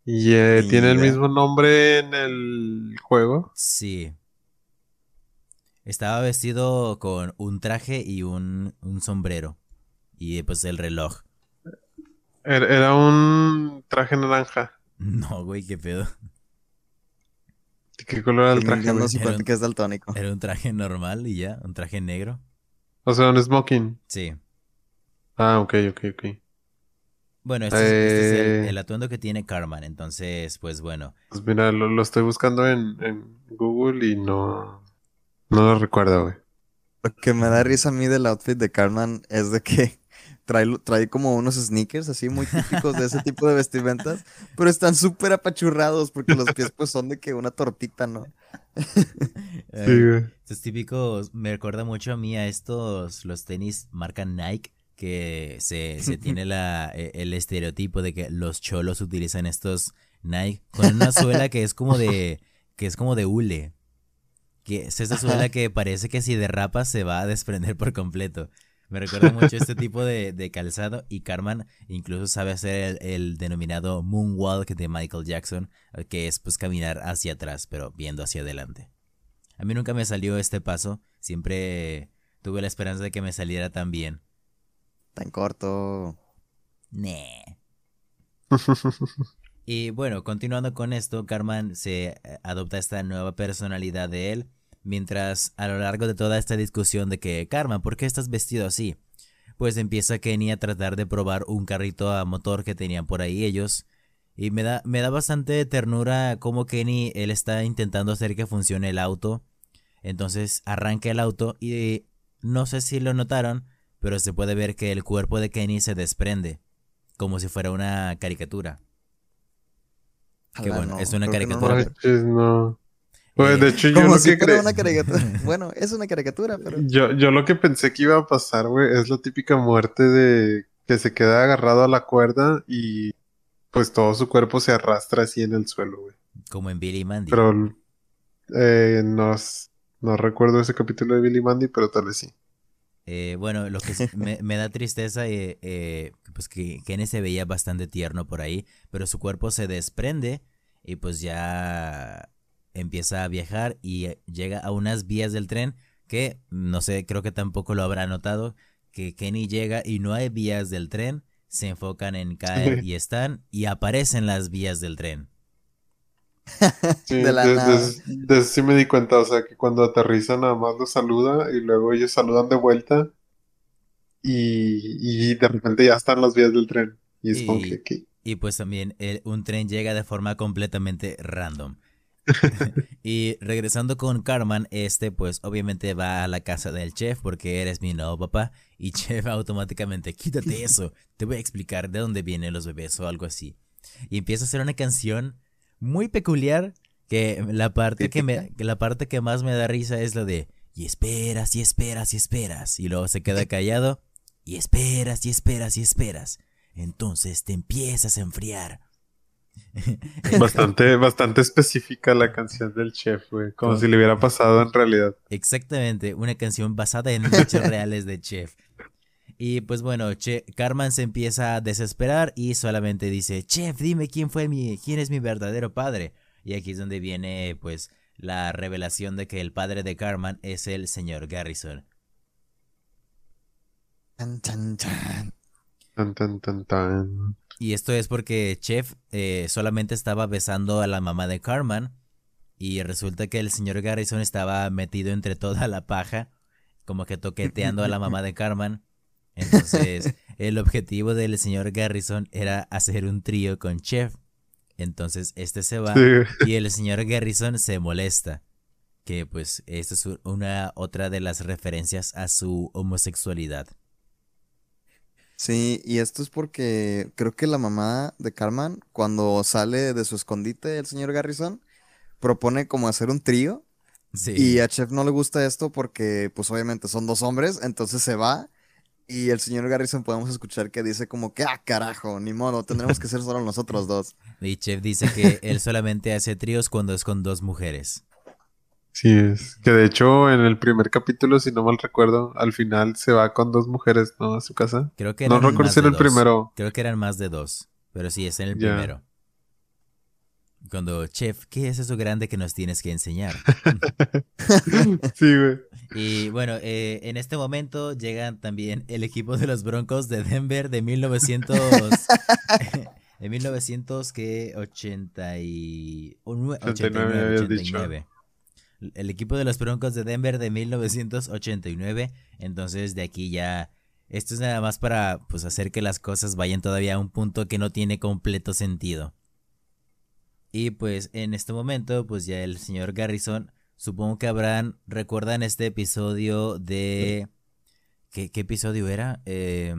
¿Y eh, tiene el mismo nombre en el juego? Sí. Estaba vestido con un traje y un, un sombrero. Y pues el reloj. Era un traje naranja. No, güey, qué pedo. ¿Qué color era el traje? No sé Era un- que es daltónico. Era un traje normal y ya, un traje negro. O sea, un smoking. Sí. Ah, ok, ok, ok. Bueno, este, es, este es el, Eh. el atuendo que tiene Carmen. Entonces, pues bueno. Pues mira, lo, lo estoy buscando en, en Google y no, no lo recuerdo, güey. Lo que me da risa a mí del outfit de Cartman es de que trae, trae como unos sneakers así muy típicos de ese tipo de vestimentas, pero están súper apachurrados porque los pies pues son de que una tortita, ¿no? *laughs* Sí, güey. Estos típicos me recuerda mucho a mí a estos, los tenis marca Nike, que se, se *laughs* tiene la, e- el estereotipo de que los cholos utilizan estos Nike con una suela que es como de, que es como de hule. Que es esa suela que parece que si derrapa se va a desprender por completo. Me recuerda mucho este tipo de, de calzado y Carmen incluso sabe hacer el, el denominado moonwalk de Michael Jackson, que es pues caminar hacia atrás, pero viendo hacia adelante. A mí nunca me salió este paso, siempre tuve la esperanza de que me saliera tan bien. Tan corto. Nee. *laughs* Y bueno, continuando con esto, Carmen se eh, adopta esta nueva personalidad de él, mientras a lo largo de toda esta discusión de que, Carmen, ¿por qué estás vestido así? Pues empieza Kenny a tratar de probar un carrito a motor que tenían por ahí ellos. Y me da, me da bastante ternura como Kenny, él está intentando hacer que funcione el auto. Entonces arranca el auto y no sé si lo notaron, pero se puede ver que el cuerpo de Kenny se desprende, como si fuera una caricatura. Que bueno, no, es una caricatura. no. Pues, de hecho, yo Como lo si que cre- una caricatura. *laughs* Bueno, es una caricatura, pero... Yo, yo lo que pensé que iba a pasar, güey, es la típica muerte de que se queda agarrado a la cuerda y pues todo su cuerpo se arrastra así en el suelo, güey. Como en Billy Mandy. Pero eh, no, no recuerdo ese capítulo de Billy Mandy, pero tal vez sí. Eh, bueno, lo que sí me, me da tristeza, eh, eh, pues que Kenny se veía bastante tierno por ahí, pero su cuerpo se desprende y pues ya empieza a viajar y eh, llega a unas vías del tren que, no sé, creo que tampoco lo habrá notado, que Kenny llega y no hay vías del tren, se enfocan en caer y están y aparecen las vías del tren. *laughs* Sí, De la de, nada. de- sí me di cuenta, o sea, que cuando aterriza nada más los saluda y luego ellos saludan de vuelta y, y de repente ya están las vías del tren. Y es como que, que- Y pues también el- un tren llega de forma completamente random. *laughs* y regresando con Carmen, este pues obviamente va a la casa del chef porque eres mi nuevo papá. Y *laughs* chef automáticamente, quítate eso, te voy a explicar de dónde vienen los bebés o algo así. Y empieza a hacer una canción muy peculiar que la parte que, me, que la parte que más me da risa es la de y esperas y esperas y esperas. Y luego se queda *laughs* callado y esperas y esperas y esperas. Entonces te empiezas a enfriar. *laughs* bastante, bastante específica la canción del chef, güey. Como si le hubiera pasado en realidad. Exactamente, una canción basada en hechos *laughs* reales de Chef. Y pues bueno, che Carmen se empieza a desesperar y solamente dice, Chef, dime quién fue mi, quién es mi verdadero padre. Y aquí es donde viene pues la revelación de que el padre de Carmen es el señor Garrison. Chan, chan, chan. Tan, tan, tan, tan. Y esto es porque Chef eh, solamente estaba besando a la mamá de Carmen y resulta que el señor Garrison estaba metido entre toda la paja, como que toqueteando a la mamá de Carmen. Entonces, *laughs* el objetivo del señor Garrison era hacer un trío con Chef. Entonces este se va Sí, y el señor Garrison se molesta. Que pues esta es una otra de las referencias a su homosexualidad. Sí, y esto es porque creo que la mamá de Carmen, cuando sale de su escondite, el señor Garrison, propone como hacer un trío. Sí. Y a Chef no le gusta esto porque, pues obviamente son dos hombres, entonces se va. Y el señor Garrison podemos escuchar que dice como que, ah, carajo, ni modo, tendremos que ser solo nosotros dos. Y Chef dice que él solamente hace tríos cuando es con dos mujeres. Sí, es. Que de hecho en el primer capítulo, si no mal recuerdo, al final se va con dos mujeres, ¿no? A su casa. Creo que No recuerdo si de el dos. primero. Creo que eran más de dos. Pero sí, es en el primero. Cuando, Chef, ¿qué es eso grande que nos tienes que enseñar? *laughs* Sí, güey. Y bueno, eh, en este momento llegan también el equipo de los Broncos de Denver de 1900. *laughs* de 1900 que 80 y, o nue- 89 habías dicho. 89. El equipo de los Broncos de Denver de 1989. Entonces de aquí ya. Esto es nada más para pues hacer que las cosas vayan todavía a un punto que no tiene completo sentido. Y pues en este momento, pues ya el señor Garrison, supongo que habrán, recuerdan este episodio de... ¿Qué, qué episodio era? Eh,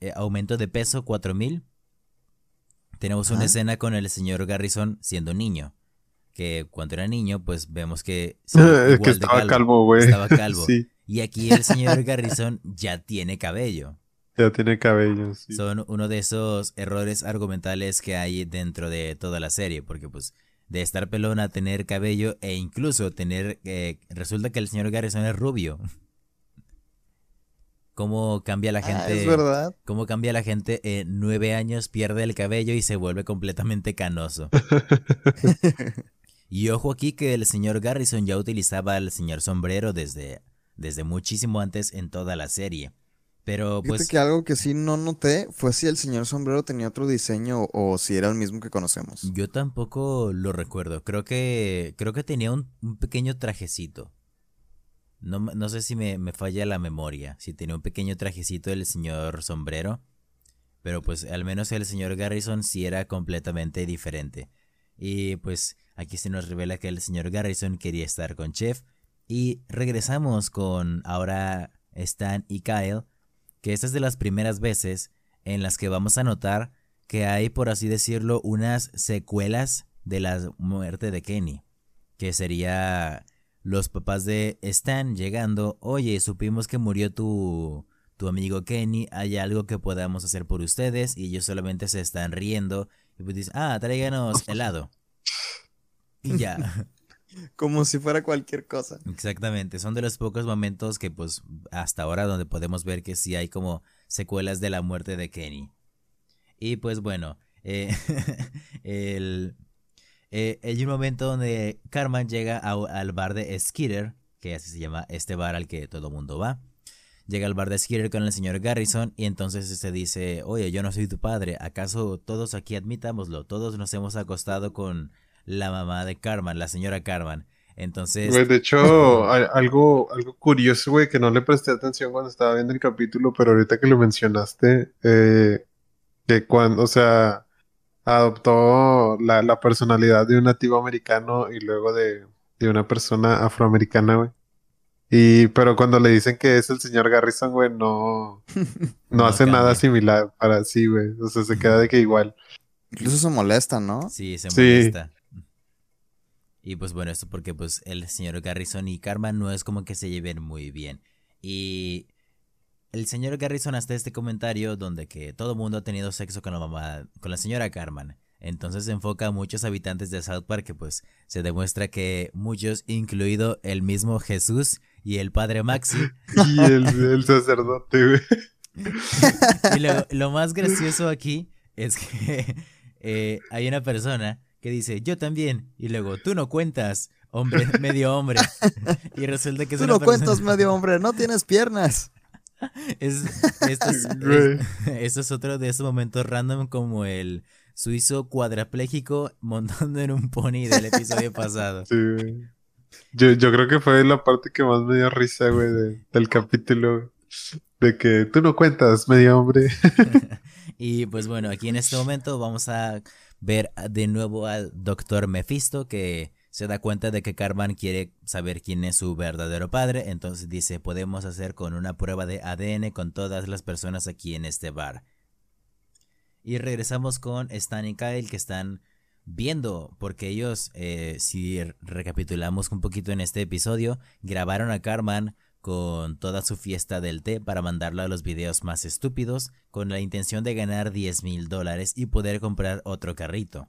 eh, aumento de peso 4000. Tenemos una escena con el señor Garrison siendo niño. Que cuando era niño, pues vemos que... *laughs* que de estaba calvo, güey. Estaba *laughs* calvo. Sí, Y aquí el señor *laughs* Garrison ya tiene cabello. ya tiene cabello, sí. Son uno de esos errores argumentales que hay dentro de toda la serie, porque pues de estar pelón a tener cabello e incluso tener... eh, resulta que el señor Garrison es rubio. ¿Cómo cambia la Ah, gente? es verdad. ¿Cómo cambia la gente en nueve años, pierde el cabello y se vuelve completamente canoso? Y ojo aquí que el señor Garrison ya utilizaba el señor sombrero desde, desde muchísimo antes en toda la serie. Pero Fíjate pues... que algo que sí no noté fue si el señor sombrero tenía otro diseño o si era el mismo que conocemos. Yo tampoco lo recuerdo. Creo que creo que tenía un, un pequeño trajecito. No, no sé si me, me falla la memoria. Si tenía un pequeño trajecito del señor sombrero. Pero pues al menos el señor Garrison sí era completamente diferente. Y pues aquí se nos revela que el señor Garrison quería estar con Chef. Y regresamos con ahora Stan y Kyle. Que esta es de las primeras veces en las que vamos a notar que hay, por así decirlo, unas secuelas de la muerte de Kenny. Que sería los papás de Stan llegando, oye, supimos que murió tu, tu amigo Kenny, hay algo que podamos hacer por ustedes y ellos solamente se están riendo y pues dicen, ah, tráiganos *laughs* helado. Y ya, *laughs* Como si fuera cualquier cosa. exactamente, son de los pocos momentos que pues hasta ahora donde podemos ver que sí hay como secuelas de la muerte de Kenny. Y pues bueno, eh, *laughs* el, eh, hay un momento donde Carmen llega a- al bar de Skeeter, que así se llama este bar al que todo mundo va. Llega al bar de Skeeter con el señor Garrison y entonces se dice, oye, yo no soy tu padre, ¿acaso todos aquí admitámoslo? Todos nos hemos acostado con la mamá de Carmen, la señora Carmen. Entonces, Güey, de hecho, *laughs* algo, algo curioso, güey, que no le presté atención cuando estaba viendo el capítulo, pero ahorita que lo mencionaste, eh, que cuando, o sea, adoptó la, la personalidad de un nativo americano y luego de, de una persona afroamericana, güey. Y, pero cuando le dicen que es el señor Garrison, güey, no, *laughs* no, No hace nada similar para sí, güey. O sea, se queda de que igual. Incluso se molesta, ¿no? Sí, se Sí. Y pues bueno, esto porque pues el señor Garrison y Carmen no es como que se lleven muy bien. Y el señor Garrison hasta este comentario donde que todo mundo ha tenido sexo con la mamá, con la señora Carmen. Entonces se enfoca a muchos habitantes de South Park que pues se demuestra que muchos, incluido el mismo Jesús y el padre Maxi, *laughs* Y el, el sacerdote, güey. *laughs* Y lo, lo más gracioso aquí es que *laughs* eh, hay una persona que dice, yo también, y luego, tú no cuentas, hombre, *laughs* medio hombre. *laughs* Y resulta que es Tú una no persona- cuentas medio *laughs* hombre, no tienes piernas. Es, esto, es, Güey. es- esto es otro de esos momentos random como el suizo cuadrapléjico montando en un pony del episodio pasado. Sí, güey. Yo, yo creo que fue la parte que más me dio risa, güey, de- del capítulo. De que tú no cuentas, medio hombre. Y pues bueno, aquí en este momento vamos a ver de nuevo al doctor Mephisto que se da cuenta de que Carmen quiere saber quién es su verdadero padre, entonces dice podemos hacer con una prueba de ADN con todas las personas aquí en este bar. Y regresamos con Stan y Kyle que están viendo, porque ellos, eh, si recapitulamos un poquito en este episodio, grabaron a Carmen con toda su fiesta del té para mandarlo a los videos más estúpidos con la intención de ganar 10 mil dólares y poder comprar otro carrito.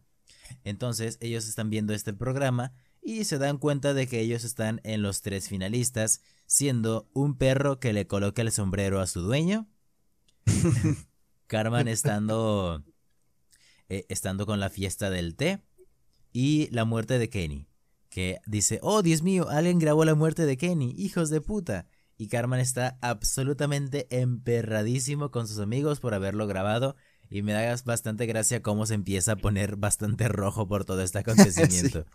Entonces ellos están viendo este programa y se dan cuenta de que ellos están en los tres finalistas, siendo un perro que le coloca el sombrero a su dueño, *laughs* Carmen estando, eh, estando con la fiesta del té y la muerte de Kenny, que dice, oh Dios mío, alguien grabó la muerte de Kenny, hijos de puta. Y Carmen está absolutamente emperradísimo con sus amigos por haberlo grabado y me da bastante gracia cómo se empieza a poner bastante rojo por todo este *laughs* acontecimiento.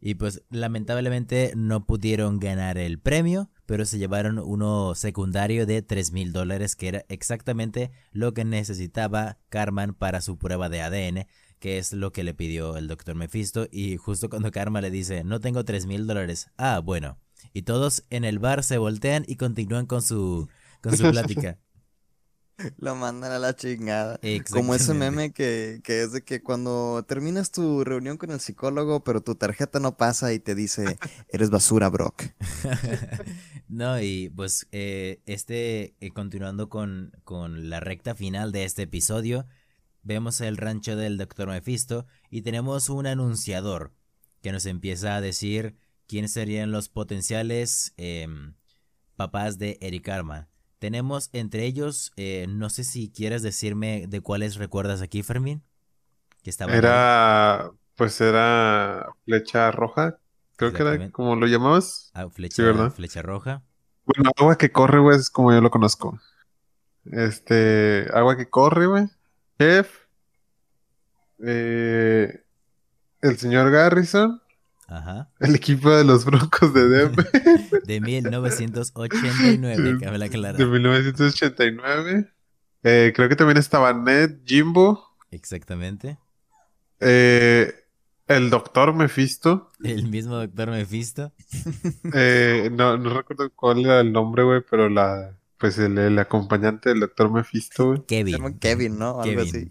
Y pues lamentablemente no pudieron ganar el premio, pero se llevaron uno secundario de 3 mil dólares, que era exactamente lo que necesitaba Carmen para su prueba de ADN, que es lo que le pidió el doctor Mephisto. Y justo cuando Karma le dice, no tengo 3 mil dólares, ah, bueno. Y todos en el bar se voltean y continúan con su, con su plática. *laughs* Lo mandan a la chingada. Como ese meme que, que, es de que cuando terminas tu reunión con el psicólogo, pero tu tarjeta no pasa y te dice, *laughs* eres basura, Brock. *laughs* no, y pues eh, este, eh, continuando con, con la recta final de este episodio, vemos el rancho del Dr. Mephisto y tenemos un anunciador que nos empieza a decir quiénes serían los potenciales em, papás de Eric Arma. Tenemos entre ellos, eh, no sé si quieres decirme de cuáles recuerdas aquí, Fermín. Que estaba era, pues era flecha roja, creo que era como lo llamabas. Ah, flecha, flecha roja. Bueno, agua que corre, güey, es como yo lo conozco. Este, agua que corre, güey. Jeff. Eh, el señor Garrison. Ajá. El equipo de los Broncos de Denver. *laughs* de 1989, cabe la clara. De 1989. Eh, creo que también estaba Ned, Jimbo. Exactamente. Eh, el doctor Mephisto. El mismo doctor Mephisto. Eh, no, no recuerdo cuál era el nombre, güey, pero la, pues el, acompañante del doctor Mephisto, güey. Kevin. Kevin, ¿no? Algo así.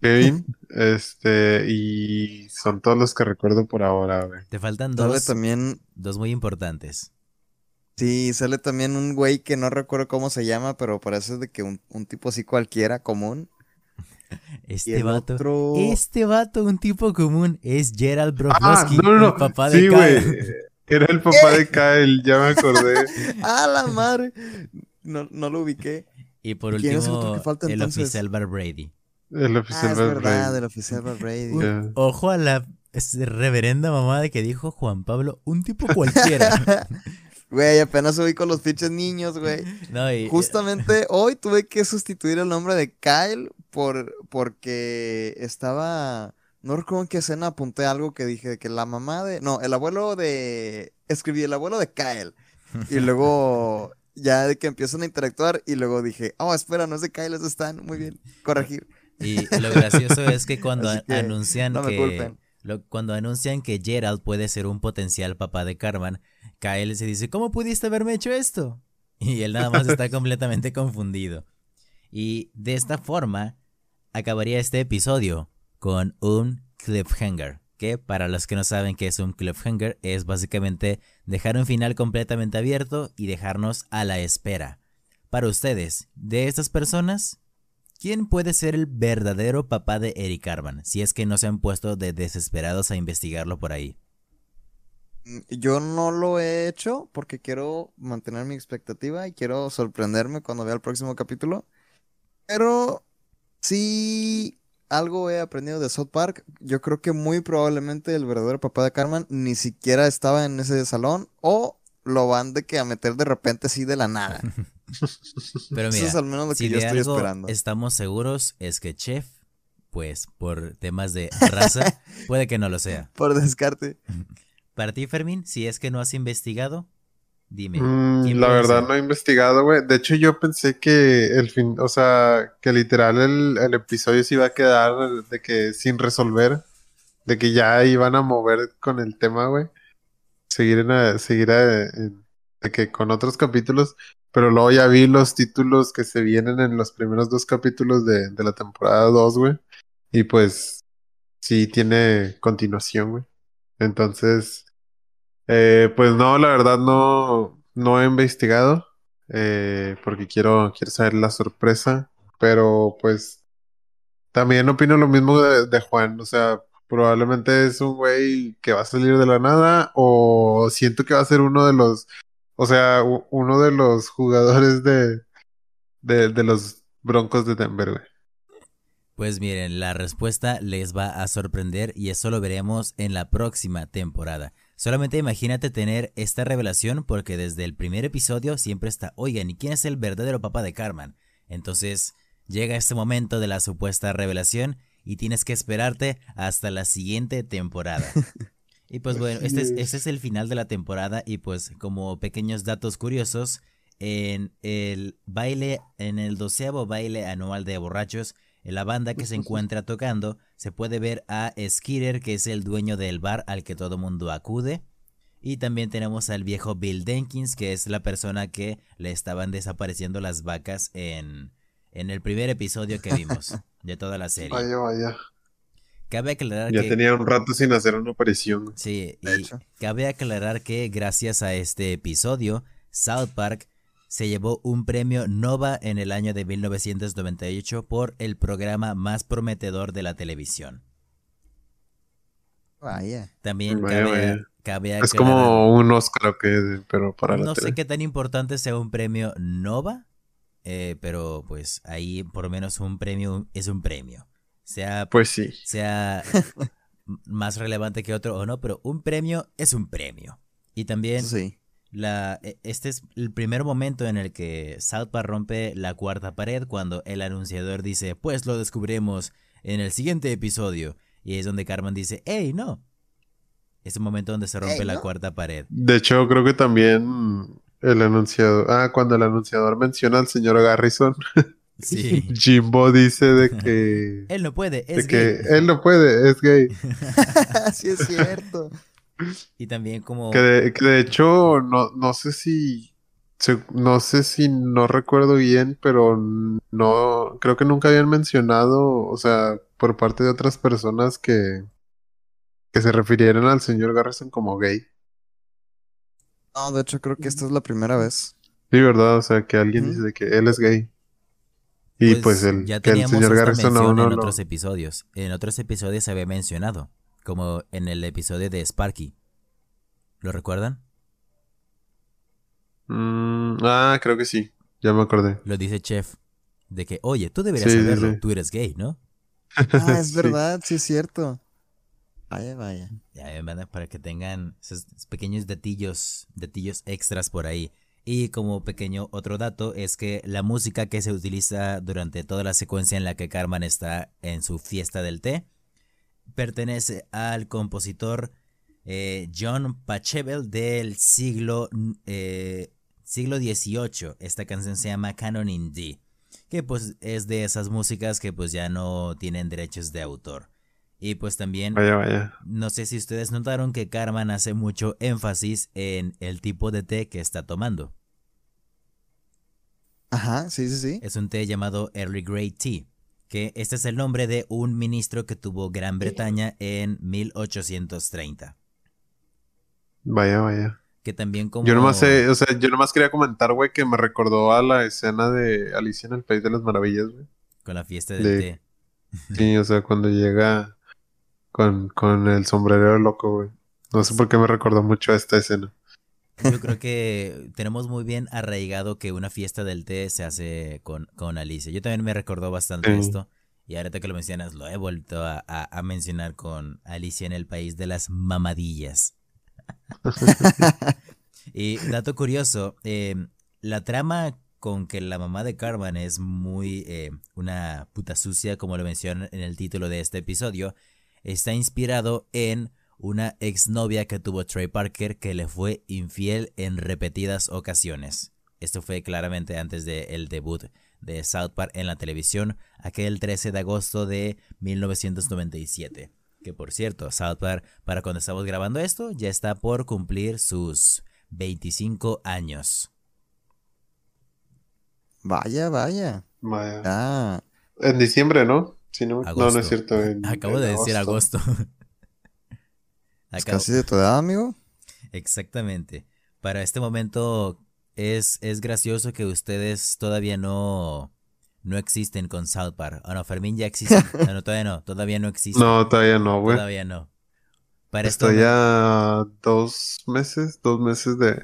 Kevin, *laughs* este, y son todos los que recuerdo por ahora, güey. Te faltan dos. también. Dos muy importantes. Sí, sale también un güey que no recuerdo cómo se llama, pero parece de que un, tipo así cualquiera, común. *laughs* Este vato. Este vato, un tipo común, es Gerald ah, Broflovski, el papá de Kyle. Era el papá de *laughs* Kyle, ya me acordé. ¡Ah, la madre! No, no lo ubiqué. Y por último, el oficial Bar Brady. El oficial ah, es verdad, el oficial Brady. Ojo a la reverenda mamá de que dijo Juan Pablo, un tipo cualquiera. *laughs* Güey, apenas subí con los pinches niños, güey. No, y... Justamente *laughs* hoy tuve que sustituir el nombre de Kyle por, porque estaba... No recuerdo en qué escena apunté algo que dije que la mamá de... No, el abuelo de... Escribí el abuelo de Kyle. Y luego ya de que empiezan a interactuar y luego dije, oh, espera, no es de Kyle, es de Stan. Muy bien, corregir. Y lo gracioso es que *laughs* cuando anuncian que cuando anuncian que Gerald puede ser un potencial papá de Carmen, Kyle se dice, ¿cómo pudiste haberme hecho esto? Y él nada más está *laughs* completamente confundido. Y de esta forma acabaría este episodio con un cliffhanger. Que para los que no saben qué es un cliffhanger, es básicamente dejar un final completamente abierto y dejarnos a la espera. Para ustedes, de estas personas, ¿Quién puede ser el verdadero papá de Eric Arman? Si es que no se han puesto de desesperados a investigarlo por ahí. Mm, yo no lo he hecho porque quiero mantener mi expectativa y quiero sorprenderme cuando vea el próximo capítulo. Pero si algo he aprendido de South Park, yo creo que muy probablemente el verdadero papá de Carmen ni siquiera estaba en ese salón o lo van de que a meter de repente así de la nada. *laughs* Pero mira, al menos lo que yo estoy esperando. Estamos seguros es que Chef, pues por temas de raza, *laughs* puede que no lo sea. Por descarte. *laughs* Para ti, Fermín, si es que no has investigado. Dime. Mm, ¿quién la verdad ser? no he investigado, güey. De hecho, yo pensé que el fin, o sea, que literal el, el episodio se iba a quedar de que sin resolver, de que ya iban a mover con el tema, güey. Seguir en, a- seguir a- en- de que con otros capítulos, pero luego ya vi los títulos que se vienen en los primeros dos capítulos de, de la temporada 2, güey. Y pues sí tiene continuación, güey. Entonces, eh, pues no, la verdad no, no he investigado, eh, porque quiero, quiero saber la sorpresa, pero pues también opino lo mismo de, Juan, o sea, probablemente es un güey que va a salir de la nada, o siento que va a ser uno de los, o sea, uno de los jugadores de, de, los Broncos de Denver. Pues miren, la respuesta les va a sorprender y eso lo veremos en la próxima temporada. Solamente imagínate tener esta revelación porque desde el primer episodio siempre está, oigan, ¿y quién es el verdadero papá de Carmen? Entonces llega este momento de la supuesta revelación y tienes que esperarte hasta la siguiente temporada. *laughs* Y pues bueno, este es, es. este es el final de la temporada y pues como pequeños datos curiosos, en el baile, en el doceavo baile anual de borrachos, en la banda que se encuentra tocando, se puede ver a Skeeter, que es el dueño del bar al que todo mundo acude. Y también tenemos al viejo Bill Jenkins, que es la persona que le estaban desapareciendo las vacas en, en el primer episodio que vimos *laughs* de toda la serie. Vaya, vaya. Cabe aclarar Ya que... tenía un rato sin hacer una aparición. Sí, De y hecho. cabe aclarar que gracias a este episodio, South Park se llevó un premio Nova en el año de 1998 por el programa más prometedor de la televisión. Vaya. También Vaya, cabe, vaya. cabe Es como un Oscar que, pero para la no sé tele. qué tan importante sea un premio Nova, eh, pero pues ahí por lo menos un premio es un premio. Sea Pues sí. sea *laughs* más relevante que otro o no, pero un premio es un premio. Y también sí. La, e- este es el primer momento en el que South Park rompe la cuarta pared cuando el anunciador dice, pues lo descubriremos en el siguiente episodio. Y es donde Carmen dice, hey, no. Es el momento donde se rompe "Ey, la ¿no?". cuarta pared. De hecho, creo que también el anunciador. Ah, cuando el anunciador menciona al señor Garrison, *laughs* Sí. Jimbo dice de que. *laughs* Él no puede, de es que gay. él no puede, es gay. *laughs* sí es cierto. Y también como... Que de, que de hecho, no, no sé si. No sé si no recuerdo bien, pero no. Creo que nunca habían mencionado, o sea, por parte de otras personas que. que se refirieran al señor Garrison como gay. No, de hecho creo que esta es la primera vez. Sí, ¿verdad? O sea, que alguien Ujú. dice de que él es gay. Y pues, el, ya que el señor esta Garrison aún no en otros episodios. En otros episodios se había mencionado, como en el episodio de Sparky. ¿Lo recuerdan? Mm, ah, creo que sí. Ya me acordé. Lo dice Chef. De que, oye, tú deberías Sí, saberlo, sí. tú eres gay, ¿no? Ah, es *laughs* Sí. verdad, sí es cierto. Vaya, vaya. Ya ven, banda, para que tengan esos pequeños datillos, datillos extras por ahí. Y como pequeño otro dato es que la música que se utiliza durante toda la secuencia en la que Carmen está en su fiesta del té pertenece al compositor eh, John Pachelbel del siglo, eh, siglo XVIII. Esta canción se llama Canon in D, que pues es de esas músicas que pues ya no tienen derechos de autor. Y pues también Vaya, vaya. no sé si ustedes notaron que Carmen hace mucho énfasis en el tipo de té que está tomando. Ajá, sí, sí, sí. Es un té llamado Early Grey Tea, que este es el nombre de un ministro que tuvo Gran Bretaña en 1830. Vaya, vaya. Que también como... Yo nomás sé, o sea, yo nomás quería comentar, güey, que me recordó a la escena de Alicia en el País de las Maravillas, güey. Con la fiesta del de- té. Sí, o sea, cuando llega con, con el sombrero loco, güey. No sé por qué me recordó mucho a esta escena. Yo creo que tenemos muy bien arraigado que una fiesta del té se hace con, con Alicia. Yo también me recordó bastante Sí. esto. Y ahorita que lo mencionas, lo he vuelto a, a- a mencionar con Alicia en el país de las mamadillas. *laughs* y dato curioso, eh, la trama con que la mamá de Carmen es muy eh, una puta sucia, como lo mencionan en el título de este episodio, está inspirado en una exnovia que tuvo Trey Parker que le fue infiel en repetidas ocasiones. Esto fue claramente antes del debut de South Park en la televisión, aquel 13 de agosto de 1997. Que por cierto, South Park, para cuando estamos grabando esto, ya está por cumplir sus 25 años. Vaya, vaya. Vaya. Ah, En diciembre, ¿no? Si no, no, es cierto. en- Acabo en de decir agosto. *laughs* Acabo- casi de tu edad, amigo. Exactamente. Para este momento es, es gracioso que ustedes todavía no, no existen con South Park. Ah, no, Fermín ya existe. *laughs* Ah, no, todavía no. Todavía no existe. No, todavía no, güey. todavía no. Para este Estoy momento- a dos meses, dos meses de,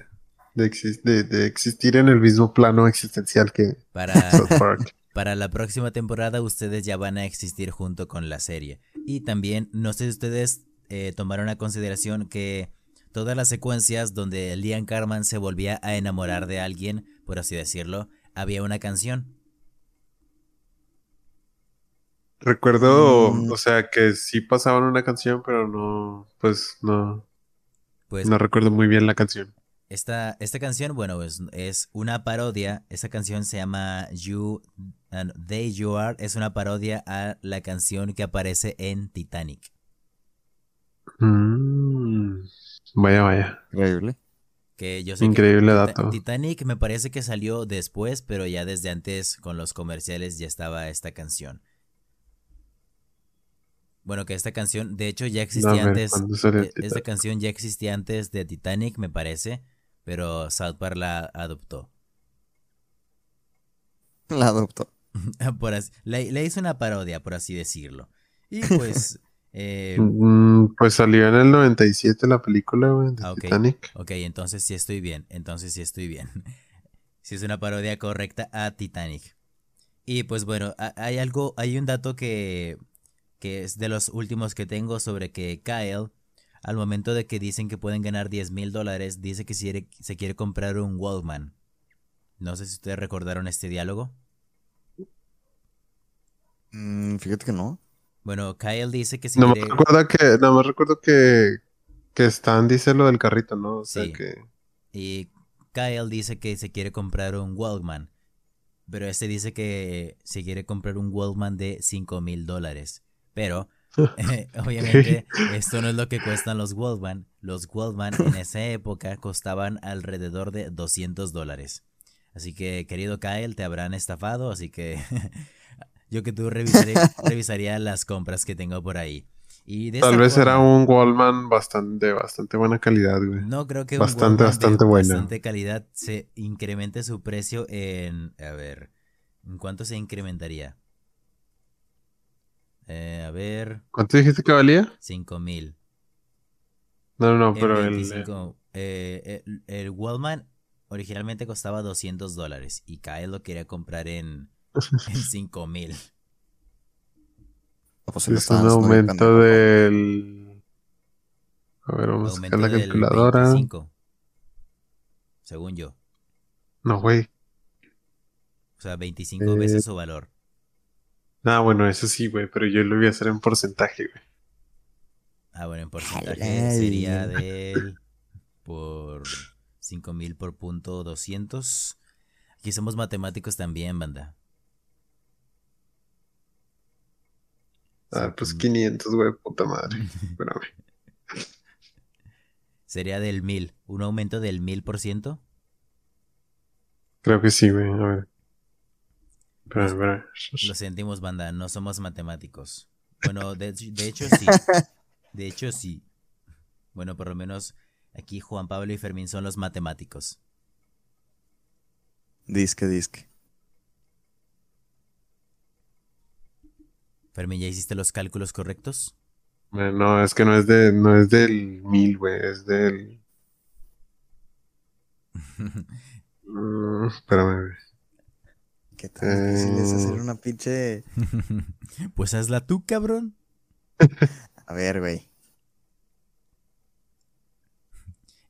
de, exis- de- de existir en el mismo plano existencial que para, *laughs* South Park. *laughs* para la próxima temporada ustedes ya van a existir junto con la serie. Y también, no sé si ustedes eh, tomaron a consideración que todas las secuencias donde Liam Carman se volvía a enamorar de alguien, por así decirlo, había una canción. Recuerdo, Mm. o sea, que sí pasaban una canción, pero no, pues no, Pues no recuerdo muy bien la canción. Esta, esta canción, bueno, es, es una parodia. Esta canción se llama You and They You Are. Es una parodia a la canción que aparece en Titanic. Mm, vaya, vaya. Increíble. Que yo sé que Increíble dato. Titanic me parece que salió después, pero ya desde antes con los comerciales ya estaba esta canción. Bueno, que esta canción, de hecho, ya existía Dame, antes. ¿cuándo salió eh, Esta canción ya existía antes de Titanic, me parece, pero South Park la adoptó. La adoptó. *laughs* por así- le, le hizo una parodia, por así decirlo. Y pues, *laughs* eh, Mm, pues salió en el 97 la película, güey, de Ah, ok. Titanic. ok, entonces sí estoy bien, entonces sí estoy bien. *laughs* Sí es una parodia correcta a Titanic. Y pues bueno, ha- hay algo, hay un dato que, que es de los últimos que tengo sobre que Kyle, al momento de que dicen que pueden ganar 10 mil dólares, dice que si quiere- se quiere comprar un Walkman. No sé si ustedes recordaron este diálogo. Mm, fíjate que no. Bueno, Kyle dice que si No me quiere... recuerdo que, nada más recuerdo que, que Stan dice lo del carrito, ¿no? O sea Sí. que Y Kyle dice que se quiere comprar un Walkman. Pero este dice que se quiere comprar un Walkman de 5 mil dólares. Pero, eh, *laughs* *laughs* obviamente, esto no es lo que cuestan los Walkman. Los Walkman en esa época costaban alrededor de 200 dólares. Así que, querido Kyle, te habrán estafado. Así que *laughs* yo que tú revisaré, *laughs* revisaría las compras que tengo por ahí. Y de tal vez era forma- un Wallman bastante, de bastante buena calidad, güey. no creo que Bastante, un bastante de buena. bastante calidad se incremente su precio en... A ver, ¿en cuánto se incrementaría? Eh, a ver, ¿Cuánto dijiste que valía? 5 mil. No, no, no, El pero el, 25, eh, el, el Wallman originalmente costaba 200 dólares y Kyle lo quería comprar en, *laughs* en 5 mil. Pues sí es un aumento del... A ver, vamos a Aumento sacar la del calculadora. 25, según yo. No, güey. O sea, 25 Eh, veces su valor. Ah, bueno, eso sí, güey, pero yo lo voy a hacer en porcentaje, güey. Ah, bueno, en porcentaje Ay. sería del por 5000 por punto 200. Aquí somos matemáticos también, banda. Ah, pues Cinco- 500, güey, puta madre. *laughs* Espérame. Sería del 1000, un aumento del 1000%. Creo que sí, güey, a ver. Espérame, espérame. Lo sentimos, banda, no somos matemáticos. Bueno, de, de hecho sí. *laughs* De hecho sí. Bueno, por lo menos aquí Juan Pablo y Fermín son los matemáticos. Disque, disque. Fermín, ¿ya hiciste los cálculos correctos? Eh, No, es que no es de, no es del mil, güey, es del... *laughs* Mm, espérame, güey. ¿Qué tan difícil es hacer Eh. una pinche. *laughs* pues hazla tú, cabrón. *laughs* A ver, güey.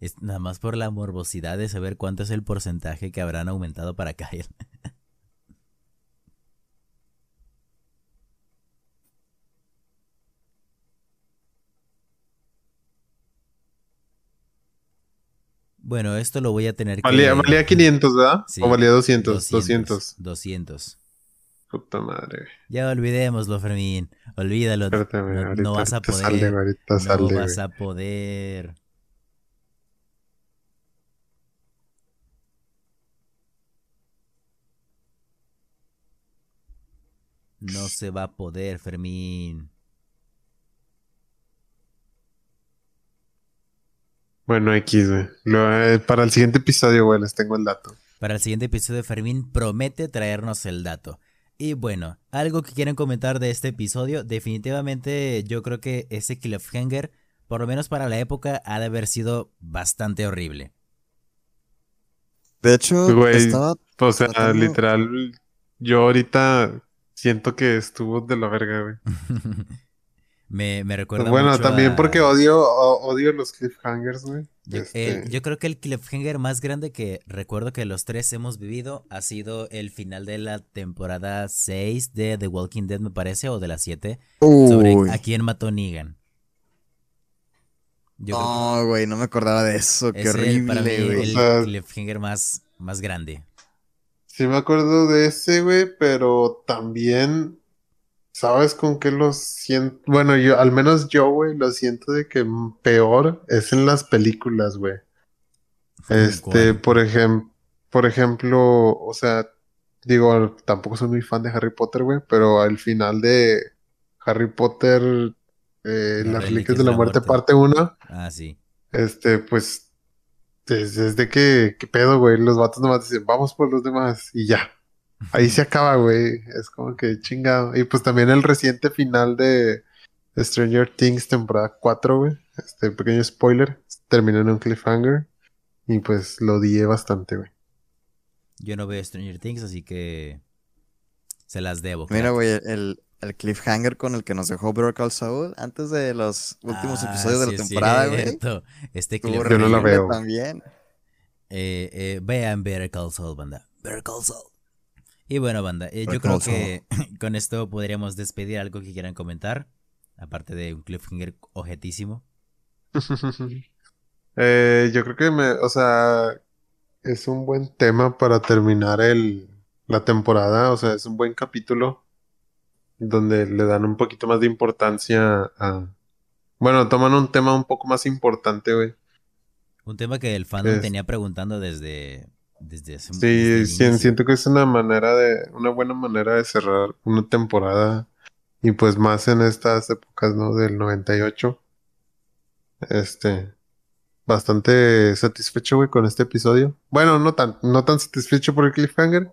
Es nada más por la morbosidad de saber cuánto es el porcentaje que habrán aumentado para Kyle. Bueno, esto lo voy a tener que... Valía, valía 500, ¿verdad? Sí, ¿O valía 200? 200. 200. 200. Puta madre. Ya olvidémoslo, Fermín. Olvídalo. No, ahorita, no vas a poder. sale, ahorita no sale, vas güey. a poder. No se va a poder, Fermín. Bueno, X, güey. Eh, para el siguiente episodio, güey, les tengo el dato. Para el siguiente episodio, Fermín promete traernos el dato. Y bueno, algo que quieren comentar de este episodio, definitivamente yo creo que ese cliffhanger, por lo menos para la época, ha de haber sido bastante horrible. De hecho, Güey, estaba. O sea, Tratando- literal, yo ahorita siento que estuvo de la verga, güey. *laughs* me, me recuerda Bueno, mucho también a- porque odio, odio los cliffhangers, güey. Yo, Este, el- yo creo que el cliffhanger más grande que recuerdo que los tres hemos vivido ha sido el final de la temporada 6 de The Walking Dead, me parece, o de la 7, sobre a quién mató Negan. Yo No, güey, no me acordaba de eso. Qué es el, para mí horrible, güey. el O sea- cliffhanger más, más grande. Sí me acuerdo de ese, güey, pero también, ¿sabes con qué lo siento? Bueno, yo, al menos yo, güey, lo siento de que peor es en las películas, güey. Este, por ejemplo, por ejemplo, o sea, digo, tampoco soy muy fan de Harry Potter, güey, pero al final de Harry Potter, eh, Las Reliquias de la Muerte, Muerte. parte 1, Ah, sí. este, pues, es, es de que, ¿qué pedo, güey? Los vatos nomás dicen, vamos por los demás, y ya. Ahí se acaba, güey. Es como que chingado. Y pues también el reciente final de Stranger Things temporada 4, güey. Este pequeño spoiler. Terminó en un cliffhanger. Y pues lo odié bastante, güey. Yo no veo Stranger Things, así que se las debo. Mira, güey, el, el cliffhanger con el que nos dejó Better Call Saul antes de los últimos Ah, episodios de la temporada, güey. Este Estuvo Yo no la veo. También. Eh, eh, vean Better Call Saul, banda. Better Call Saul. Y bueno, banda, eh, yo creo que *laughs* con esto podríamos despedir algo que quieran comentar. Aparte de un cliffhanger objetísimo. *laughs* Eh, yo creo que me, o sea, es un buen tema para terminar el, la temporada. O sea, es un buen capítulo donde le dan un poquito más de importancia a... Bueno, toman un tema un poco más importante, güey. Un tema que el fandom Es- tenía preguntando desde, desde hace Sí, desde sí, siento que es una manera de, una buena manera de cerrar una temporada y pues más en estas épocas, ¿no? Del 98. Este, bastante satisfecho, güey, con este episodio. Bueno, no tan, no tan satisfecho por el cliffhanger,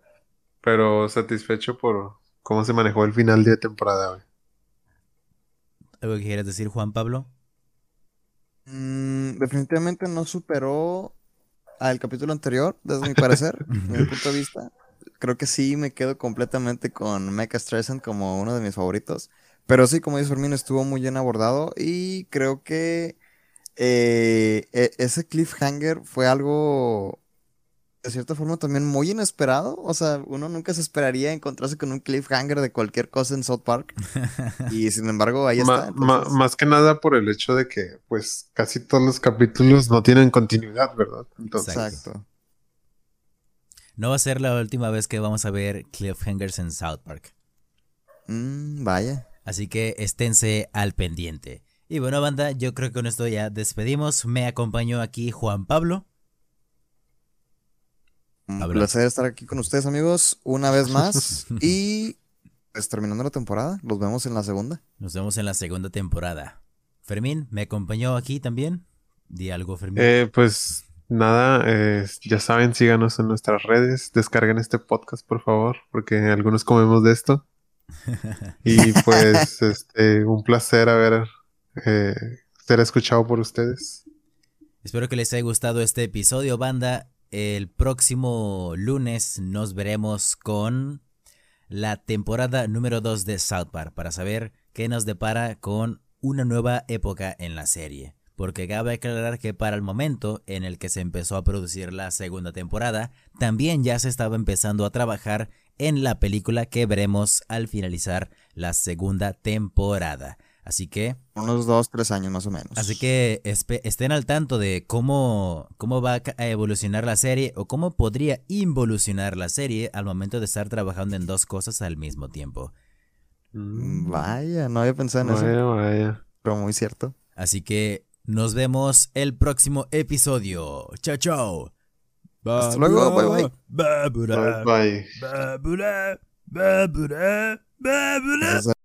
pero satisfecho por cómo se manejó el final de temporada, güey. ¿Algo que quieras decir, Juan Pablo? Mm, definitivamente no superó al capítulo anterior, desde mi parecer, *laughs* desde mi punto de vista. Creo que sí me quedo completamente con Mecha Streisand como uno de mis favoritos. Pero sí, como dice Fermín, estuvo muy bien abordado y creo que eh, e- ese cliffhanger fue algo de cierta forma también muy inesperado. O sea, uno nunca se esperaría encontrarse con un cliffhanger de cualquier cosa en South Park. *laughs* Y sin embargo, ahí está. entonces- más que nada por el hecho de que, pues, casi todos los capítulos no tienen continuidad, ¿verdad? Entonces, Exacto. No va a ser la última vez que vamos a ver cliffhangers en South Park. Mm, vaya. Así que esténse al pendiente. Y bueno, banda, yo creo que con esto ya despedimos. Me acompañó aquí Juan Pablo. Un placer estar aquí con ustedes, amigos, una vez más. *laughs* y pues terminando la temporada, los vemos en la segunda. Nos vemos en la segunda temporada. Fermín, ¿me acompañó aquí también? Di algo, Fermín. Eh, pues nada, eh, ya saben, síganos en nuestras redes, descarguen este podcast, por favor, porque algunos comemos de esto. *laughs* Y pues, este, un placer haber eh, ser escuchado por ustedes. Espero que les haya gustado este episodio, banda. El próximo lunes nos veremos con la temporada número 2 de South Park para saber qué nos depara con una nueva época en la serie. Porque cabe aclarar que para el momento en el que se empezó a producir la segunda temporada, también ya se estaba empezando a trabajar en la película que veremos al finalizar la segunda temporada. Así que, Unos dos, tres años más o menos. así que estén al tanto de cómo, cómo va a evolucionar la serie o cómo podría involucionar la serie al momento de estar trabajando en dos cosas al mismo tiempo. Mm, Vaya, no había pensado en eso, Vaya, vaya. pero muy cierto. Así que nos vemos el próximo episodio. Chao, chao. Hasta luego, bye, bye. Bye, bye. babura, babura. Gracias a